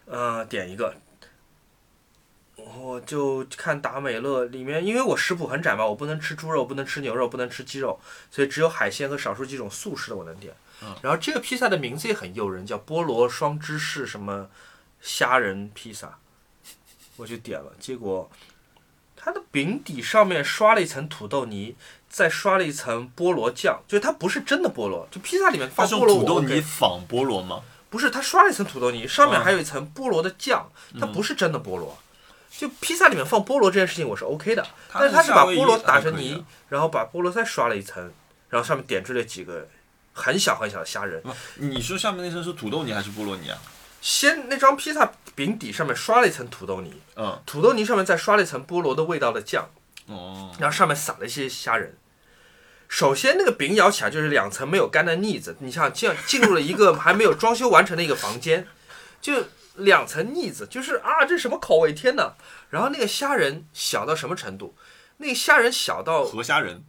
[SPEAKER 2] 呃，点一个。我就看达美乐里面，因为我食谱很窄嘛，我不能吃猪肉，不能吃牛肉，不能吃鸡肉，所以只有海鲜和少数几种素食的我能点。
[SPEAKER 1] 嗯
[SPEAKER 2] 然后这个披萨的名字也很诱人，叫菠萝双芝士什么虾仁披萨，我就点了，结果它的饼底上面刷了一层土豆泥，再刷了一层菠萝酱，就它不是真的菠萝，就披萨里面放菠萝我
[SPEAKER 1] 土豆泥仿菠萝吗？
[SPEAKER 2] 不是，它刷了一层土豆泥，上面
[SPEAKER 1] 嗯
[SPEAKER 2] 还有一层菠萝的酱，它不是真的菠萝。就披萨里面放菠萝这件事情我是 OK 的，但是它是把菠萝打成泥
[SPEAKER 1] 啊，
[SPEAKER 2] 然后把菠萝再刷了一层，然后上面点缀了几个很小很小的虾仁。
[SPEAKER 1] 不，你说下面那层是土豆泥还是菠萝泥啊？
[SPEAKER 2] 先那张披萨饼底上面刷了一层土豆泥，
[SPEAKER 1] 嗯，
[SPEAKER 2] 土豆泥上面再刷了一层菠萝的味道的酱，
[SPEAKER 1] 哦，
[SPEAKER 2] 然后上面撒了一些虾仁。首先，那个饼咬起来就是两层没有干的腻子。你像进进入了一个还没有装修完成的一个房间，就两层腻子，就是啊，这什么口味？天哪！然后那个虾仁小到什么程度？那个虾仁小到
[SPEAKER 1] 河虾仁，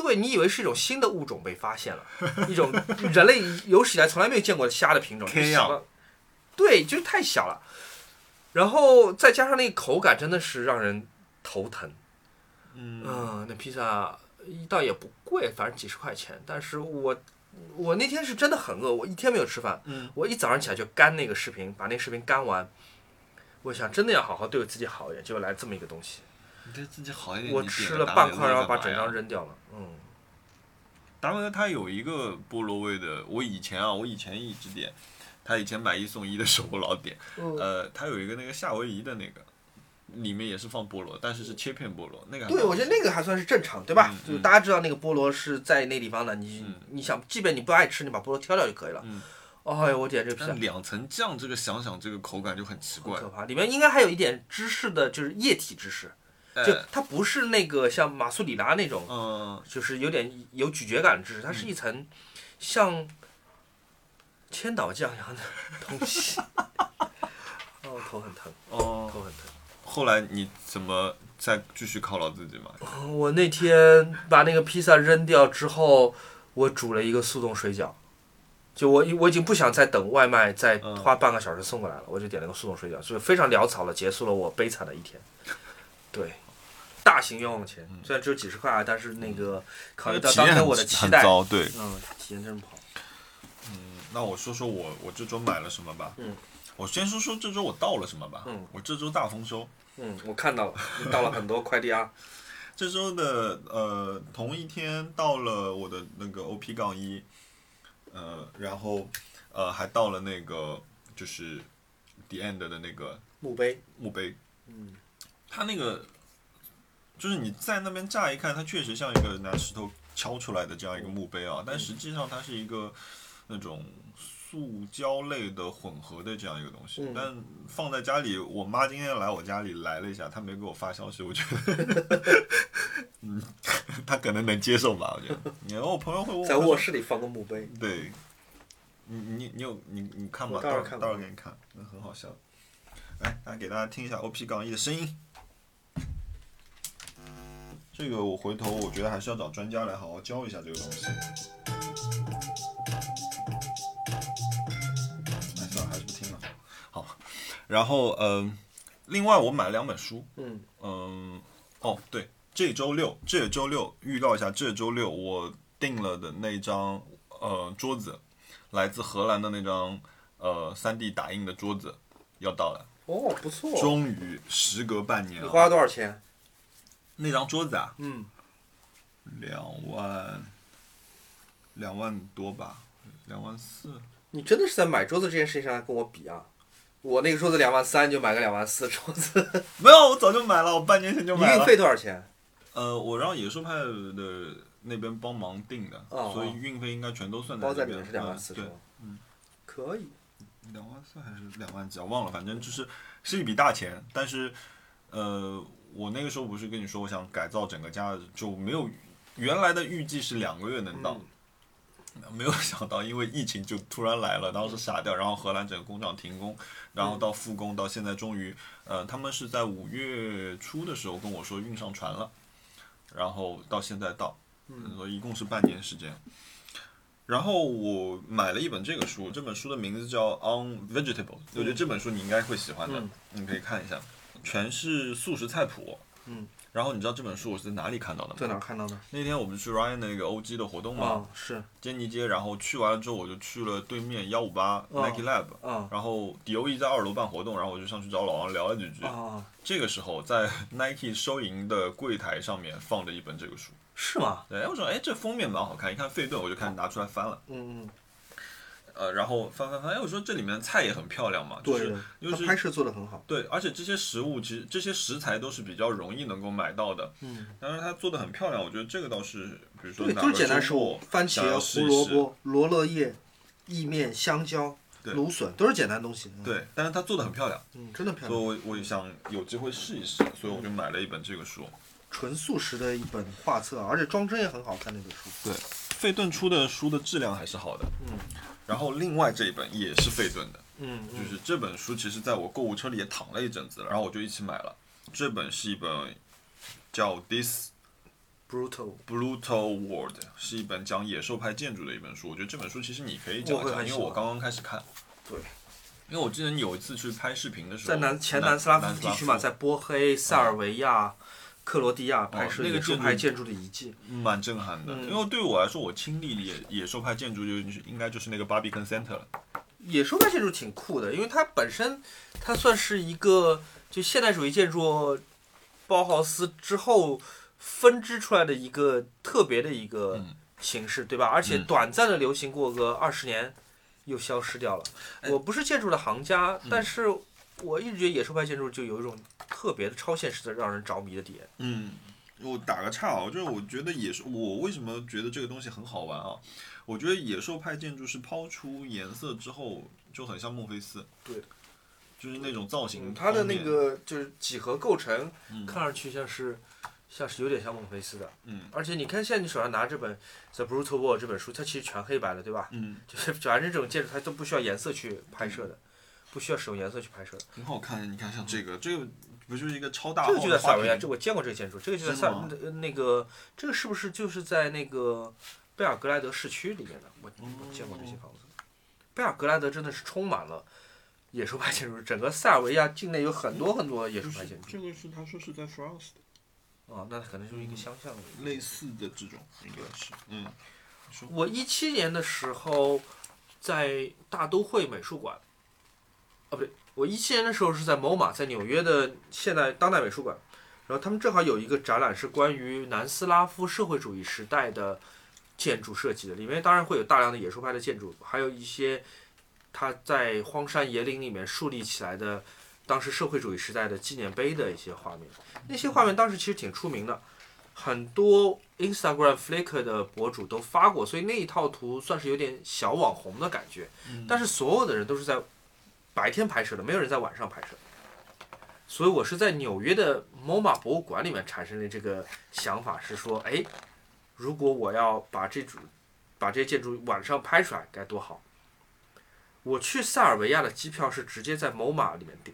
[SPEAKER 2] 对你以为是一种新的物种被发现了，一种人类有史以来从来没有见过的虾的品种
[SPEAKER 1] ，K
[SPEAKER 2] 小到对，就是太小了。然后再加上那个口感，真的是让人头疼。
[SPEAKER 1] 嗯
[SPEAKER 2] 嗯，那披萨倒也不贵，反正几十块钱。但是我我那天是真的很饿，我一天没有吃饭，
[SPEAKER 1] 嗯
[SPEAKER 2] 我一早上起来就干那个视频，把那个视频干完。我想真的要好好对我自己好一点，结果来这么一个东西，
[SPEAKER 1] 你对自己好一点。
[SPEAKER 2] 我吃了半块，然后把整张扔掉了。嗯，
[SPEAKER 1] 达美乐它有一个菠萝味的，我以前啊，我以前一直点，他以前买一送一的时候我老点，
[SPEAKER 2] 嗯
[SPEAKER 1] 呃，它有一个那个夏威夷的那个，里面也是放菠萝，但是是切片菠萝，那个
[SPEAKER 2] 对，我觉得那个还算是正常，对吧？
[SPEAKER 1] 嗯
[SPEAKER 2] 就
[SPEAKER 1] 嗯
[SPEAKER 2] 大家知道那个菠萝是在那地方的，你、
[SPEAKER 1] 嗯
[SPEAKER 2] 你想，即便你不爱吃，你把菠萝挑掉就可以了。
[SPEAKER 1] 嗯
[SPEAKER 2] 哎呦，我点，这个
[SPEAKER 1] 两层酱，这个想想这个口感就很奇怪
[SPEAKER 2] 可。怕，里面应该还有一点芝士的，就是液体芝士，就
[SPEAKER 1] 哎
[SPEAKER 2] 它不是那个像马苏里拉那种，
[SPEAKER 1] 嗯，
[SPEAKER 2] 就是有点有咀嚼感的芝士，它是一层像千岛酱一样的东西。哦，头很疼，
[SPEAKER 1] 哦，
[SPEAKER 2] 头很疼。
[SPEAKER 1] 后来你怎么再继续犒劳自己嘛？
[SPEAKER 2] 我那天把那个披萨扔掉之后，我煮了一个速冻水饺。就我我已经不想再等外卖再
[SPEAKER 1] 嗯
[SPEAKER 2] 花半个小时送过来了，我就点了个速冻水饺，就是非常潦草的结束了我悲惨的一天。对，大型冤枉钱，虽然只有几十块啊，但是那个考虑到当天我的期待，
[SPEAKER 1] 很糟，对。
[SPEAKER 2] 嗯，体验真不好。
[SPEAKER 1] 嗯那我说说我我这周买了什么吧。
[SPEAKER 2] 嗯。
[SPEAKER 1] 我先说说这周我到了什么吧。
[SPEAKER 2] 嗯。
[SPEAKER 1] 我这周大丰收。
[SPEAKER 2] 嗯，我看到了，你到了很多快递啊。
[SPEAKER 1] 这周的呃同一天到了我的那个 OP 杠一，呃，然后呃还到了那个就是 The End 的那个
[SPEAKER 2] 墓碑，
[SPEAKER 1] 墓碑。
[SPEAKER 2] 嗯。
[SPEAKER 1] 它那个就是你在那边乍一看，它确实像一个拿石头敲出来的这样一个墓碑啊，但实际上它是一个那种塑胶类的混合的这样一个东西。
[SPEAKER 2] 嗯
[SPEAKER 1] 但放在家里，我妈今天来我家里来了一下，她没给我发消息，我觉得，嗯，她可能能接受吧，我觉得。然后我朋友会问我
[SPEAKER 2] 在卧室里放个墓碑。
[SPEAKER 1] 对，你你你有你你看吧，到时候到时候给你看，那很好笑。来，大家给大家听一下 OP 杠一的声音。这个我回头我觉得还是要找专家来好好教一下这个东西。哎，算了，还是不听了。好，然后嗯、另外我买了两本书，
[SPEAKER 2] 嗯
[SPEAKER 1] 嗯，哦，对，这周六，这周六预告一下，这周六我订了的那张呃桌子，来自荷兰的那张呃 3D 打印的桌子要到了，
[SPEAKER 2] 哦，不错。
[SPEAKER 1] 终于时隔半年啊，
[SPEAKER 2] 你花了多少钱？
[SPEAKER 1] 那张桌子啊，
[SPEAKER 2] 嗯，
[SPEAKER 1] 两万两万多吧，两万四，
[SPEAKER 2] 你真的是在买桌子这件事情上来跟我比啊？我那个桌子两万三，就买个两万四桌子，
[SPEAKER 1] 没有，我早就买了，我半年前就买了。
[SPEAKER 2] 你运费多少钱？
[SPEAKER 1] 呃，我让野兽派的那边帮忙定的，
[SPEAKER 2] 哦
[SPEAKER 1] 所以运费应该全都算
[SPEAKER 2] 包在
[SPEAKER 1] 这边
[SPEAKER 2] 里面是两万
[SPEAKER 1] 嗯对
[SPEAKER 2] 四是吧？
[SPEAKER 1] 嗯，
[SPEAKER 2] 可以。
[SPEAKER 1] 两万四还是两万几啊？忘了，反正就是是一笔大钱。但是，呃，我那个时候不是跟你说我想改造整个家，就没有原来的预计是两个月能到，没有想到因为疫情就突然来了，当时傻掉，然后荷兰整个工厂停工，然后到复工，到现在终于，呃，他们是在五月初的时候跟我说运上船了，然后到现在到，所以一共是半年时间。然后我买了一本这个书，这本书的名字叫《On Vegetable》，我觉得这本书你应该会喜欢的，
[SPEAKER 2] 嗯。
[SPEAKER 1] 你可以看一下，全是素食菜谱。
[SPEAKER 2] 嗯。
[SPEAKER 1] 然后你知道这本书我是在哪里看到的吗？
[SPEAKER 2] 在哪看到的？
[SPEAKER 1] 那天我们去 Ryan 那个 OG 的活动嘛，
[SPEAKER 2] 啊，是
[SPEAKER 1] 坚尼街，然后去完了之后我就去了对面幺五八
[SPEAKER 2] 哦
[SPEAKER 1] Nike Lab，、
[SPEAKER 2] 啊
[SPEAKER 1] 然后 DOE 在二楼办活动，然后我就上去找老王聊了几句。
[SPEAKER 2] 啊，
[SPEAKER 1] 这个时候在 Nike 收银的柜台上面放着一本这个书，
[SPEAKER 2] 是吗？
[SPEAKER 1] 对，我说哎这封面蛮好看，一看费顿我就开始拿出来翻了，
[SPEAKER 2] 嗯嗯，
[SPEAKER 1] 呃，然后翻翻翻，哎我说这里面的菜也很漂亮嘛，就是
[SPEAKER 2] 对，
[SPEAKER 1] 就是
[SPEAKER 2] 他拍摄做的很好。
[SPEAKER 1] 对，而且这些食物其实这些食材都是比较容易能够买到的，
[SPEAKER 2] 嗯，
[SPEAKER 1] 当然它做的很漂亮，我觉得这个倒是，比如说
[SPEAKER 2] 对，
[SPEAKER 1] 哪个
[SPEAKER 2] 都是简单食物，番茄、胡萝卜、罗勒叶、意面、香蕉、芦笋，都是简单东西。嗯，
[SPEAKER 1] 对，但是它做的很漂亮，
[SPEAKER 2] 嗯，真的漂亮
[SPEAKER 1] 所以。我我也想有机会试一试，所以我就买了一本这个书。
[SPEAKER 2] 纯素食的一本画册，而且装帧也很好看。那本书。
[SPEAKER 1] 对，费顿出的书的质量还是好的。
[SPEAKER 2] 嗯。
[SPEAKER 1] 然后另外这一本也是费顿的，
[SPEAKER 2] 嗯，
[SPEAKER 1] 就是这本书其实在我购物车里也躺了一阵子了，然后我就一起买了。这本是一本叫《This
[SPEAKER 2] brutal。
[SPEAKER 1] Brutal World》，是一本讲野兽派建筑的一本书。我觉得这本书其实你可以讲讲，因为我刚刚开始看。
[SPEAKER 2] 对。
[SPEAKER 1] 因为我记得你有一次去拍视频的时候，
[SPEAKER 2] 在南前南斯拉夫地区嘛，在波黑、塞尔维亚、克罗地亚拍摄
[SPEAKER 1] 哦那个
[SPEAKER 2] 野兽派建筑的遗迹。
[SPEAKER 1] 蛮震撼的，
[SPEAKER 2] 嗯
[SPEAKER 1] 因为对我来说，我亲历野野兽派建筑就是应该就是那个 Barbican Center 了。
[SPEAKER 2] 野兽派建筑挺酷的，因为它本身它算是一个就现代主义建筑包豪斯之后分支出来的一个特别的一个
[SPEAKER 1] 嗯
[SPEAKER 2] 形式，对吧？而且
[SPEAKER 1] 嗯
[SPEAKER 2] 短暂的流行过个二十年，又消失掉了。
[SPEAKER 1] 哎
[SPEAKER 2] 我不是建筑的行家，但是我一直觉得野兽派建筑就有一种特别的超现实的让人着迷的点。
[SPEAKER 1] 嗯，我打个岔啊，就是我觉得野兽，我为什么觉得这个东西很好玩啊？我觉得野兽派建筑是抛出颜色之后就很像孟菲斯，
[SPEAKER 2] 对，
[SPEAKER 1] 就是那种造型、
[SPEAKER 2] 嗯它的那，个就是几何构成，
[SPEAKER 1] 嗯
[SPEAKER 2] 看上去像是像是有点像孟菲斯的。
[SPEAKER 1] 嗯
[SPEAKER 2] 而且你看现在你手上拿这本《The Brutal War》这本书，它其实全黑白的，对吧？
[SPEAKER 1] 嗯，
[SPEAKER 2] 就是反正这种建筑它都不需要颜色去拍摄的，不需要使用颜色去拍摄的。
[SPEAKER 1] 很好看。你看像这个，这个不就是一个超大
[SPEAKER 2] 这个就在塞尔维亚，这我见过这个建筑，这个就在塞
[SPEAKER 1] 真的吗
[SPEAKER 2] 呃那个这个是不是就是在那个贝尔格莱德市区里面的？我我见过这些房子。贝尔格莱德真的是充满了野兽派建筑，整个塞尔维亚境内有很多很多野兽派建筑。
[SPEAKER 1] 这个是他说是在 France 的，
[SPEAKER 2] 哦，那可能就是一个相像的。
[SPEAKER 1] 类似的这种应该是，嗯，
[SPEAKER 2] 我一七年的时候在大都会美术馆，啊不对，我一七年的时候是在某马，在纽约的现代当代美术馆，然后他们正好有一个展览是关于南斯拉夫社会主义时代的建筑设计的，里面当然会有大量的野兽派的建筑，还有一些他在荒山野岭里面树立起来的当时社会主义时代的纪念碑的一些画面，那些画面当时其实挺出名的。很多 Instagram、Flickr 的博主都发过，所以那一套图算是有点小网红的感觉。但是所有的人都是在白天拍摄的，没有人在晚上拍摄。所以我是在纽约的 MoMA 博物馆里面产生的这个想法，是说，哎，如果我要把这组把这些建筑晚上拍出来，该多好！我去塞尔维亚的机票是直接在 MoMA 里面订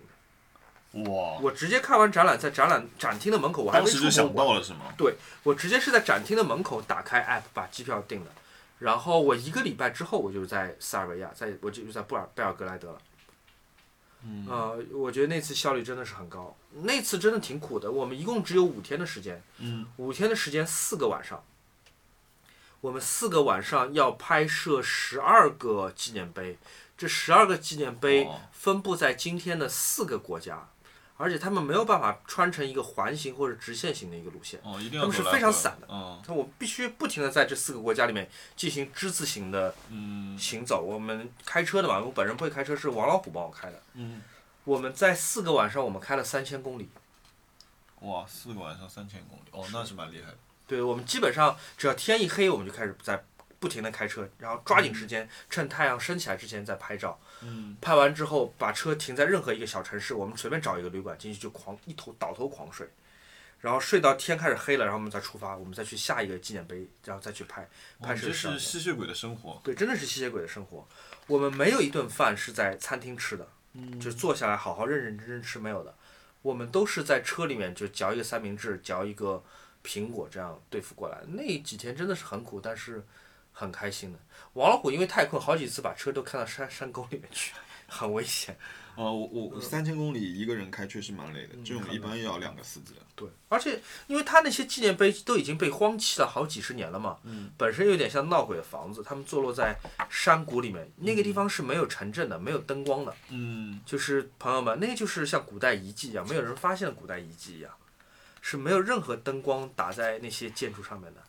[SPEAKER 2] 的，
[SPEAKER 1] 哇，
[SPEAKER 2] 我直接看完展览，在展览展厅的门口，我还没出
[SPEAKER 1] 就想到了是吗？
[SPEAKER 2] 对我直接是在展厅的门口打开 app 把机票订的，然后我一个礼拜之后我就在塞尔维亚，在我就在布尔贝尔格莱德了。
[SPEAKER 1] 嗯
[SPEAKER 2] 呃，我觉得那次效率真的是很高，那次真的挺苦的。我们一共只有五天的时间，
[SPEAKER 1] 嗯
[SPEAKER 2] 五天的时间四个晚上，我们四个晚上要拍摄十二个纪念碑，这十二个纪念碑
[SPEAKER 1] 哦
[SPEAKER 2] 分布在今天的四个国家，而且他们没有办法穿成一个环形或者直线型的一个路线。
[SPEAKER 1] 哦，一定要
[SPEAKER 2] 他们是非常散的
[SPEAKER 1] 嗯
[SPEAKER 2] 那我必须不停的在这四个国家里面进行之字形的
[SPEAKER 1] 嗯
[SPEAKER 2] 行走。我们开车的嘛，我本人不会开车，是王老虎帮我开的。
[SPEAKER 1] 嗯，
[SPEAKER 2] 我们在四个晚上，我们开了三千公里。
[SPEAKER 1] 哇，四个晚上三千公里，哦，那是蛮厉害的。
[SPEAKER 2] 对我们基本上只要天一黑，我们就开始在不停的开车，然后抓紧时间，趁太阳升起来之前再拍照。
[SPEAKER 1] 嗯
[SPEAKER 2] 拍完之后，把车停在任何一个小城市，我们随便找一个旅馆进去就狂一头倒头狂睡，然后睡到天开始黑了，然后我们再出发，我们再去下一个纪念碑，然后再去拍拍
[SPEAKER 1] 摄这是吸血鬼的生活。
[SPEAKER 2] 对，真的是吸血鬼的生活。我们没有一顿饭是在餐厅吃的，
[SPEAKER 1] 嗯
[SPEAKER 2] 就坐下来好好认认真真吃没有的。我们都是在车里面就嚼一个三明治，嚼一个苹果，这样对付过来。那几天真的是很苦，但是很开心的。王老虎因为太困，好几次把车都开到山山沟里面去，很危险。
[SPEAKER 1] 呃，我我三千公里一个人开确实蛮累的，这种一般要两个司机。
[SPEAKER 2] 对，而且因为他那些纪念碑都已经被荒弃了好几十年了嘛，
[SPEAKER 1] 嗯
[SPEAKER 2] 本身有点像闹鬼的房子，他们坐落在山谷里面，那个地方是没有城镇的，没有灯光的。
[SPEAKER 1] 嗯
[SPEAKER 2] 就是朋友们，那就是像古代遗迹一样，没有人发现的古代遗迹一样，是没有任何灯光打在那些建筑上面的。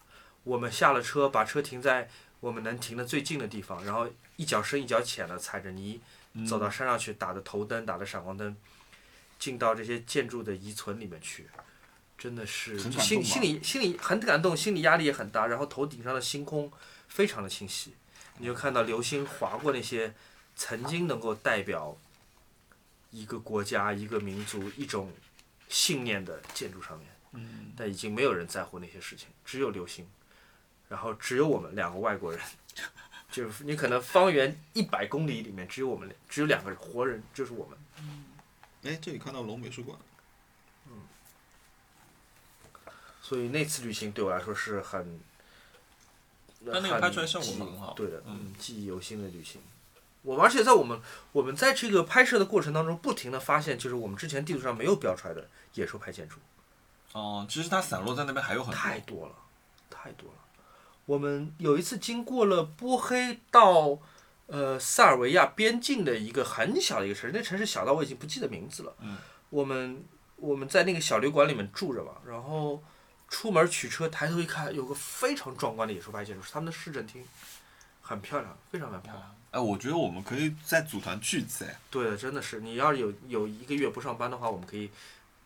[SPEAKER 2] 我们下了车，把车停在我们能停的最近的地方，然后一脚深一脚浅的踩着泥
[SPEAKER 1] 嗯。
[SPEAKER 2] 走到山上去，打着头灯，打着闪光灯，进到这些建筑的遗存里面去，真的是心心里心里很感动，心理压力也很大。然后头顶上的星空非常的清晰，你就看到流星划过那些曾经能够代表一个国家、一个民族、一种信念的建筑上面，
[SPEAKER 1] 嗯。
[SPEAKER 2] 但已经没有人在乎那些事情，只有流星，然后只有我们两个外国人，就是你可能方圆一百公里里面只有我们俩，只有两个人活人，就是我们。
[SPEAKER 1] 哎，这里看到龙美术馆。
[SPEAKER 2] 嗯所以那次旅行对我来说是很，
[SPEAKER 1] 但那个拍出来效果好
[SPEAKER 2] 对的，
[SPEAKER 1] 嗯
[SPEAKER 2] 嗯，记忆犹新的旅行。我们而且在我们我们在这个拍摄的过程当中，不停的发现，就是我们之前地图上没有标出来的野兽派建筑。
[SPEAKER 1] 哦，其实它散落在那边还有很多。
[SPEAKER 2] 太多了，太多了。我们有一次经过了波黑到呃塞尔维亚边境的一个很小的一个城市，那城市小到我已经不记得名字了。
[SPEAKER 1] 嗯
[SPEAKER 2] 我们我们在那个小旅馆里面住着嘛，然后出门取车，抬头一看，有个非常壮观的野兽派建筑，是他们的市政厅，很漂亮，非常非常漂亮。
[SPEAKER 1] 哎，我觉得我们可以再组团去一次哎。
[SPEAKER 2] 对，真的是，你要是有有一个月不上班的话，我们可以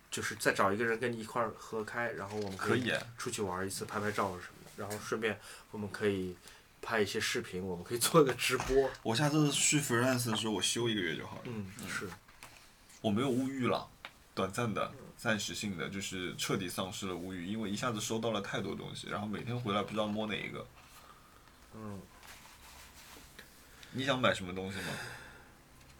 [SPEAKER 2] 就是再找一个人跟你一块儿合开，然后我们
[SPEAKER 1] 可以，
[SPEAKER 2] 出去玩一次，拍拍照什么的，然后顺便我们可以拍一些视频，我们可以做一个直播。
[SPEAKER 1] 我下次去 freelance 的时候，我休一个月就好了。
[SPEAKER 2] 嗯，是。
[SPEAKER 1] 我没有物欲了，短暂的、暂时性的，就是彻底丧失了物欲，因为一下子收到了太多东西，然后每天回来不知道摸哪一个。
[SPEAKER 2] 嗯，
[SPEAKER 1] 你想买什么东西吗？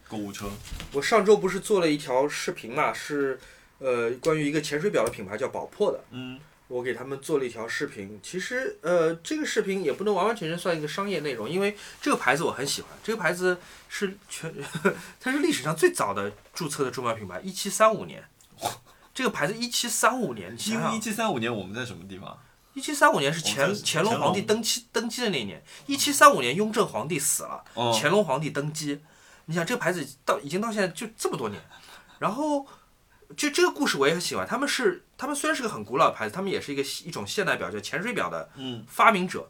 [SPEAKER 1] 购物车。
[SPEAKER 2] 我上周不是做了一条视频嘛，是呃关于一个潜水表的品牌叫宝珀的，
[SPEAKER 1] 嗯
[SPEAKER 2] 我给他们做了一条视频。其实呃这个视频也不能完完全全算一个商业内容，因为这个牌子我很喜欢，这个牌子是全它是历史上最早的注册的中药品牌，一七三五年。这个牌子一七三五年，
[SPEAKER 1] 因为一，七三五年我们在什么地方？
[SPEAKER 2] 一七三五年是
[SPEAKER 1] 我
[SPEAKER 2] 乾
[SPEAKER 1] 乾
[SPEAKER 2] 乾隆皇帝登基登基的那一年，一七三五年雍正皇帝死了，
[SPEAKER 1] 哦，
[SPEAKER 2] 乾隆皇帝登基，你想这个牌子到已经到现在就这么多年，然后就这个故事我也很喜欢。他们是他们虽然是个很古老的牌子，他们也是一个一种现代表叫潜水表的
[SPEAKER 1] 嗯
[SPEAKER 2] 发明者。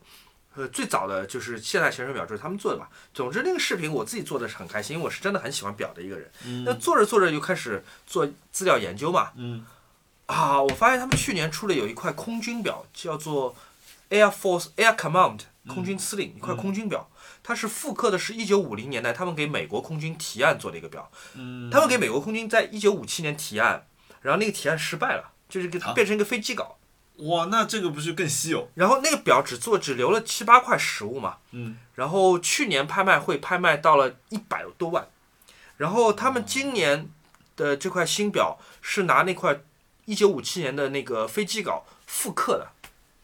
[SPEAKER 2] 呃，最早的就是现代潜水表就是他们做的嘛。总之那个视频我自己做的是很开心，因为我是真的很喜欢表的一个人。那做着做着就开始做资料研究嘛，
[SPEAKER 1] 嗯
[SPEAKER 2] 啊，我发现他们去年出了有一块空军表，叫做 Air Force Air Command 空军司令、一块空军表，它是复刻的是一九五零年代他们给美国空军提案做的一个表。
[SPEAKER 1] 嗯，
[SPEAKER 2] 他们给美国空军在一九五七年提案，然后那个提案失败了，就是个
[SPEAKER 1] 啊
[SPEAKER 2] 变成一个飞机稿，
[SPEAKER 1] 哇，那这个不是更稀有？
[SPEAKER 2] 然后那个表只做只留了七八块实物嘛，
[SPEAKER 1] 嗯
[SPEAKER 2] 然后去年拍卖会拍卖到了一百多万，然后他们今年的这块新表是拿那块一九五七年的那个飞机稿复刻的。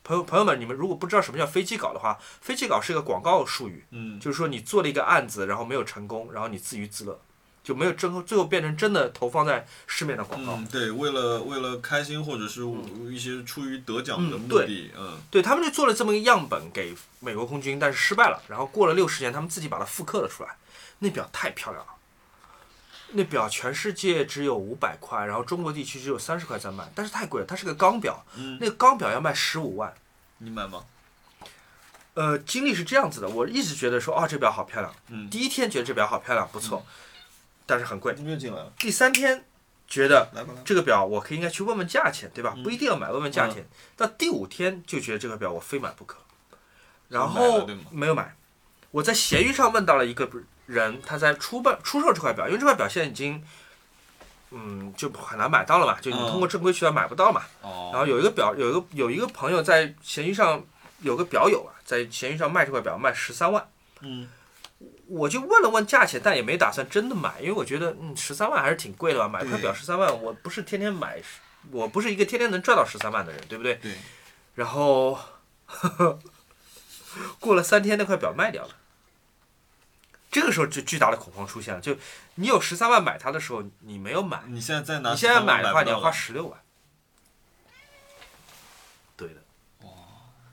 [SPEAKER 2] 朋友朋友们，你们如果不知道什么叫飞机稿的话，飞机稿是一个广告术语，
[SPEAKER 1] 嗯
[SPEAKER 2] 就是说你做了一个案子，然后没有成功，然后你自娱自乐，就没有最后最后变成真的投放在市面的广告。
[SPEAKER 1] 嗯，对，为了为了开心或者是一些出于得奖的目的，嗯
[SPEAKER 2] 对他们就做了这么一个样本给美国空军，但是失败了。然后过了六十年，他们自己把它复刻了出来。那表太漂亮了，那表全世界只有五百块，然后中国地区只有三十块在卖，但是太贵了。它是个钢表，
[SPEAKER 1] 嗯，
[SPEAKER 2] 那个钢表要卖十五万。
[SPEAKER 1] 你买吗？
[SPEAKER 2] 呃，经历是这样子的，我一直觉得说，哦，这表好漂亮。
[SPEAKER 1] 嗯，
[SPEAKER 2] 第一天觉得这表好漂亮，不错，但是很贵。
[SPEAKER 1] 音乐进来了，
[SPEAKER 2] 第三天觉得。这个表我可以应该去问问价钱，对吧？
[SPEAKER 1] 嗯
[SPEAKER 2] 不一定要买，问问价钱。到第五天就觉得这个表我非买不可，然后没有买。我在闲鱼上问到了一个人，他在出办出售这块表，因为这块表现在已经，嗯，就很难买到了嘛，就你
[SPEAKER 1] 嗯
[SPEAKER 2] 通过正规渠道买不到嘛。
[SPEAKER 1] 哦，
[SPEAKER 2] 然后有一个表，有一个有一个朋友在闲鱼上有个表友啊，在闲鱼上卖这块表卖十三万。
[SPEAKER 1] 嗯
[SPEAKER 2] 我就问了问价钱，但也没打算真的买，因为我觉得，嗯，十三万还是挺贵的吧，买块表十三万，我不是天天买，我不是一个天天能赚到十三万的人，对不对？
[SPEAKER 1] 对，
[SPEAKER 2] 然后，过了三天，那块表卖掉了，这个时候就巨大的恐慌出现了，就你有十三万买它的时候，你没有买，
[SPEAKER 1] 你现在再拿，
[SPEAKER 2] 你现在买的话，你要花
[SPEAKER 1] 花
[SPEAKER 2] 十六万。对的。哇，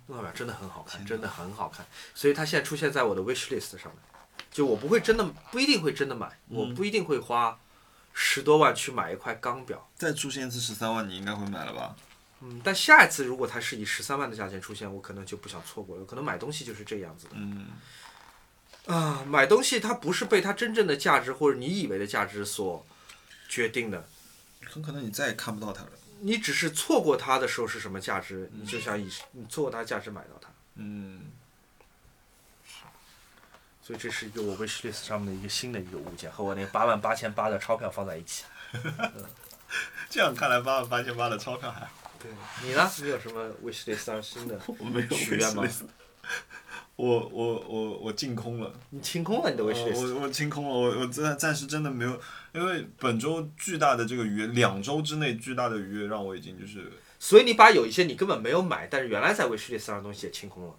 [SPEAKER 2] 那块表真的很好看，真的很好看，所以它现在出现在我的 wish list 上面。就我不会真的，不一定会真的买，我不一定会花十多万去买一块钢表。
[SPEAKER 1] 再出现一次十三万，你应该会买了吧？
[SPEAKER 2] 嗯，但下一次如果它是以十三万的价钱出现，我可能就不想错过了。可能买东西就是这样子的
[SPEAKER 1] 嗯，
[SPEAKER 2] 啊，买东西它不是被它真正的价值或者你以为的价值所决定的，
[SPEAKER 1] 很可能你再也看不到它了。
[SPEAKER 2] 你只是错过它的时候是什么价值，你就想以你错过它的价值买到它。
[SPEAKER 1] 嗯，
[SPEAKER 2] 所以这是一个我 wish list 上面的一个新的一个物件，和我那八万八千八的钞票放在一起。
[SPEAKER 1] 这样看来八万八千八的钞票还好。
[SPEAKER 2] 对，你呢？你有什么 wish list 上新的？
[SPEAKER 1] 我没有
[SPEAKER 2] 许愿吗
[SPEAKER 1] 我我我我净空了，
[SPEAKER 2] 你清空了你的 wish
[SPEAKER 1] 我
[SPEAKER 2] list。
[SPEAKER 1] 我我清空了，我我暂暂时真的没有，因为本周巨大的这个愉悦，两周之内巨大的愉悦让我已经就是
[SPEAKER 2] 所以你把有一些你根本没有买，但是原来在 wish list 上的东西也清空了，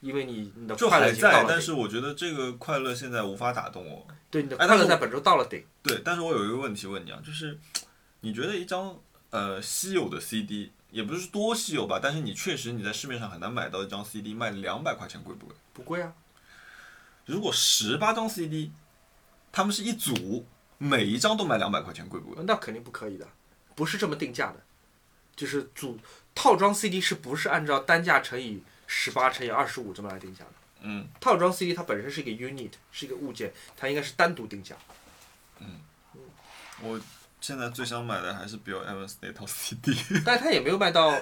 [SPEAKER 2] 因为你你的
[SPEAKER 1] 就
[SPEAKER 2] 快乐
[SPEAKER 1] 还在。但是我觉得这个快乐现在无法打动我。
[SPEAKER 2] 对，你的快乐在本周到了顶。
[SPEAKER 1] 对，但是我有一个问题问你啊，就是你觉得一张呃稀有的 CD，也不是多稀有吧，但是你确实你在市面上很难买到一张 CD 卖两百块钱，贵不贵？
[SPEAKER 2] 不贵啊，
[SPEAKER 1] 如果十八张 CD，他们是一组，每一张都卖两百块钱，贵不贵？
[SPEAKER 2] 那肯定不可以的，不是这么定价的，就是组套装 CD 是不是按照单价乘以十八乘以二十五这么来定价的？
[SPEAKER 1] 嗯，
[SPEAKER 2] 套装 CD 它本身是一个 unit，是一个物件，它应该是单独定价。
[SPEAKER 1] 嗯我现在最想买的还是 Bill Evans 那套 CD，
[SPEAKER 2] 但是他也没有卖到。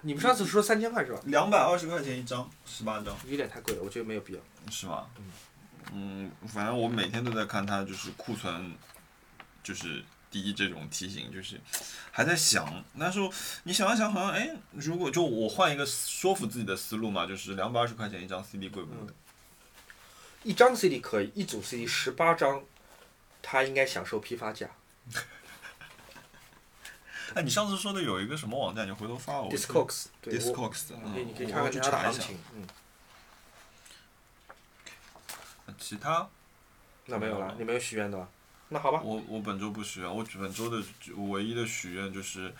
[SPEAKER 2] 你们上次说三千块是吧？
[SPEAKER 1] 两百二十块钱一张，十八张，
[SPEAKER 2] 有点太贵了，我觉得没有必要。
[SPEAKER 1] 是吗？嗯，反正我每天都在看它，就是库存，就是第一这种提醒，就是还在想。那时候你想一想，好像哎，如果就我换一个说服自己的思路嘛，就是两百二十块钱一张 CD 贵不贵？
[SPEAKER 2] 一张 CD 可以，一组 CD 十八张，他应该享受批发价。
[SPEAKER 1] 哎，你上次说的有一个什么网站，你回头发我。
[SPEAKER 2] Discogs，对，我
[SPEAKER 1] Discogs，
[SPEAKER 2] 你可以你可以
[SPEAKER 1] 嗯
[SPEAKER 2] 看看
[SPEAKER 1] 查一下。
[SPEAKER 2] 嗯，
[SPEAKER 1] 其他
[SPEAKER 2] 那没有了
[SPEAKER 1] 嗯，
[SPEAKER 2] 你没有许愿的吧？那好吧。
[SPEAKER 1] 我我本周不许愿，我本周的唯一的许愿就是，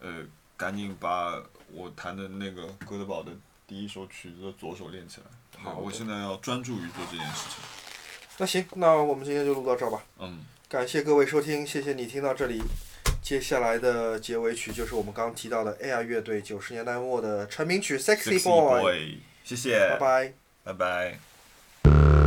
[SPEAKER 1] 呃，赶紧把我弹的那个哥德堡的第一首曲子的左手练起来。
[SPEAKER 2] 好
[SPEAKER 1] 我现在要专注于做这件事情。
[SPEAKER 2] 那行，那我们今天就录到这儿吧。
[SPEAKER 1] 嗯，
[SPEAKER 2] 感谢各位收听，谢谢你听到这里。接下来的结尾曲就是我们刚刚提到的 Air 乐队九十年代末的成名曲《Sexy。
[SPEAKER 1] Boy，谢谢，
[SPEAKER 2] 拜拜。
[SPEAKER 1] 拜拜。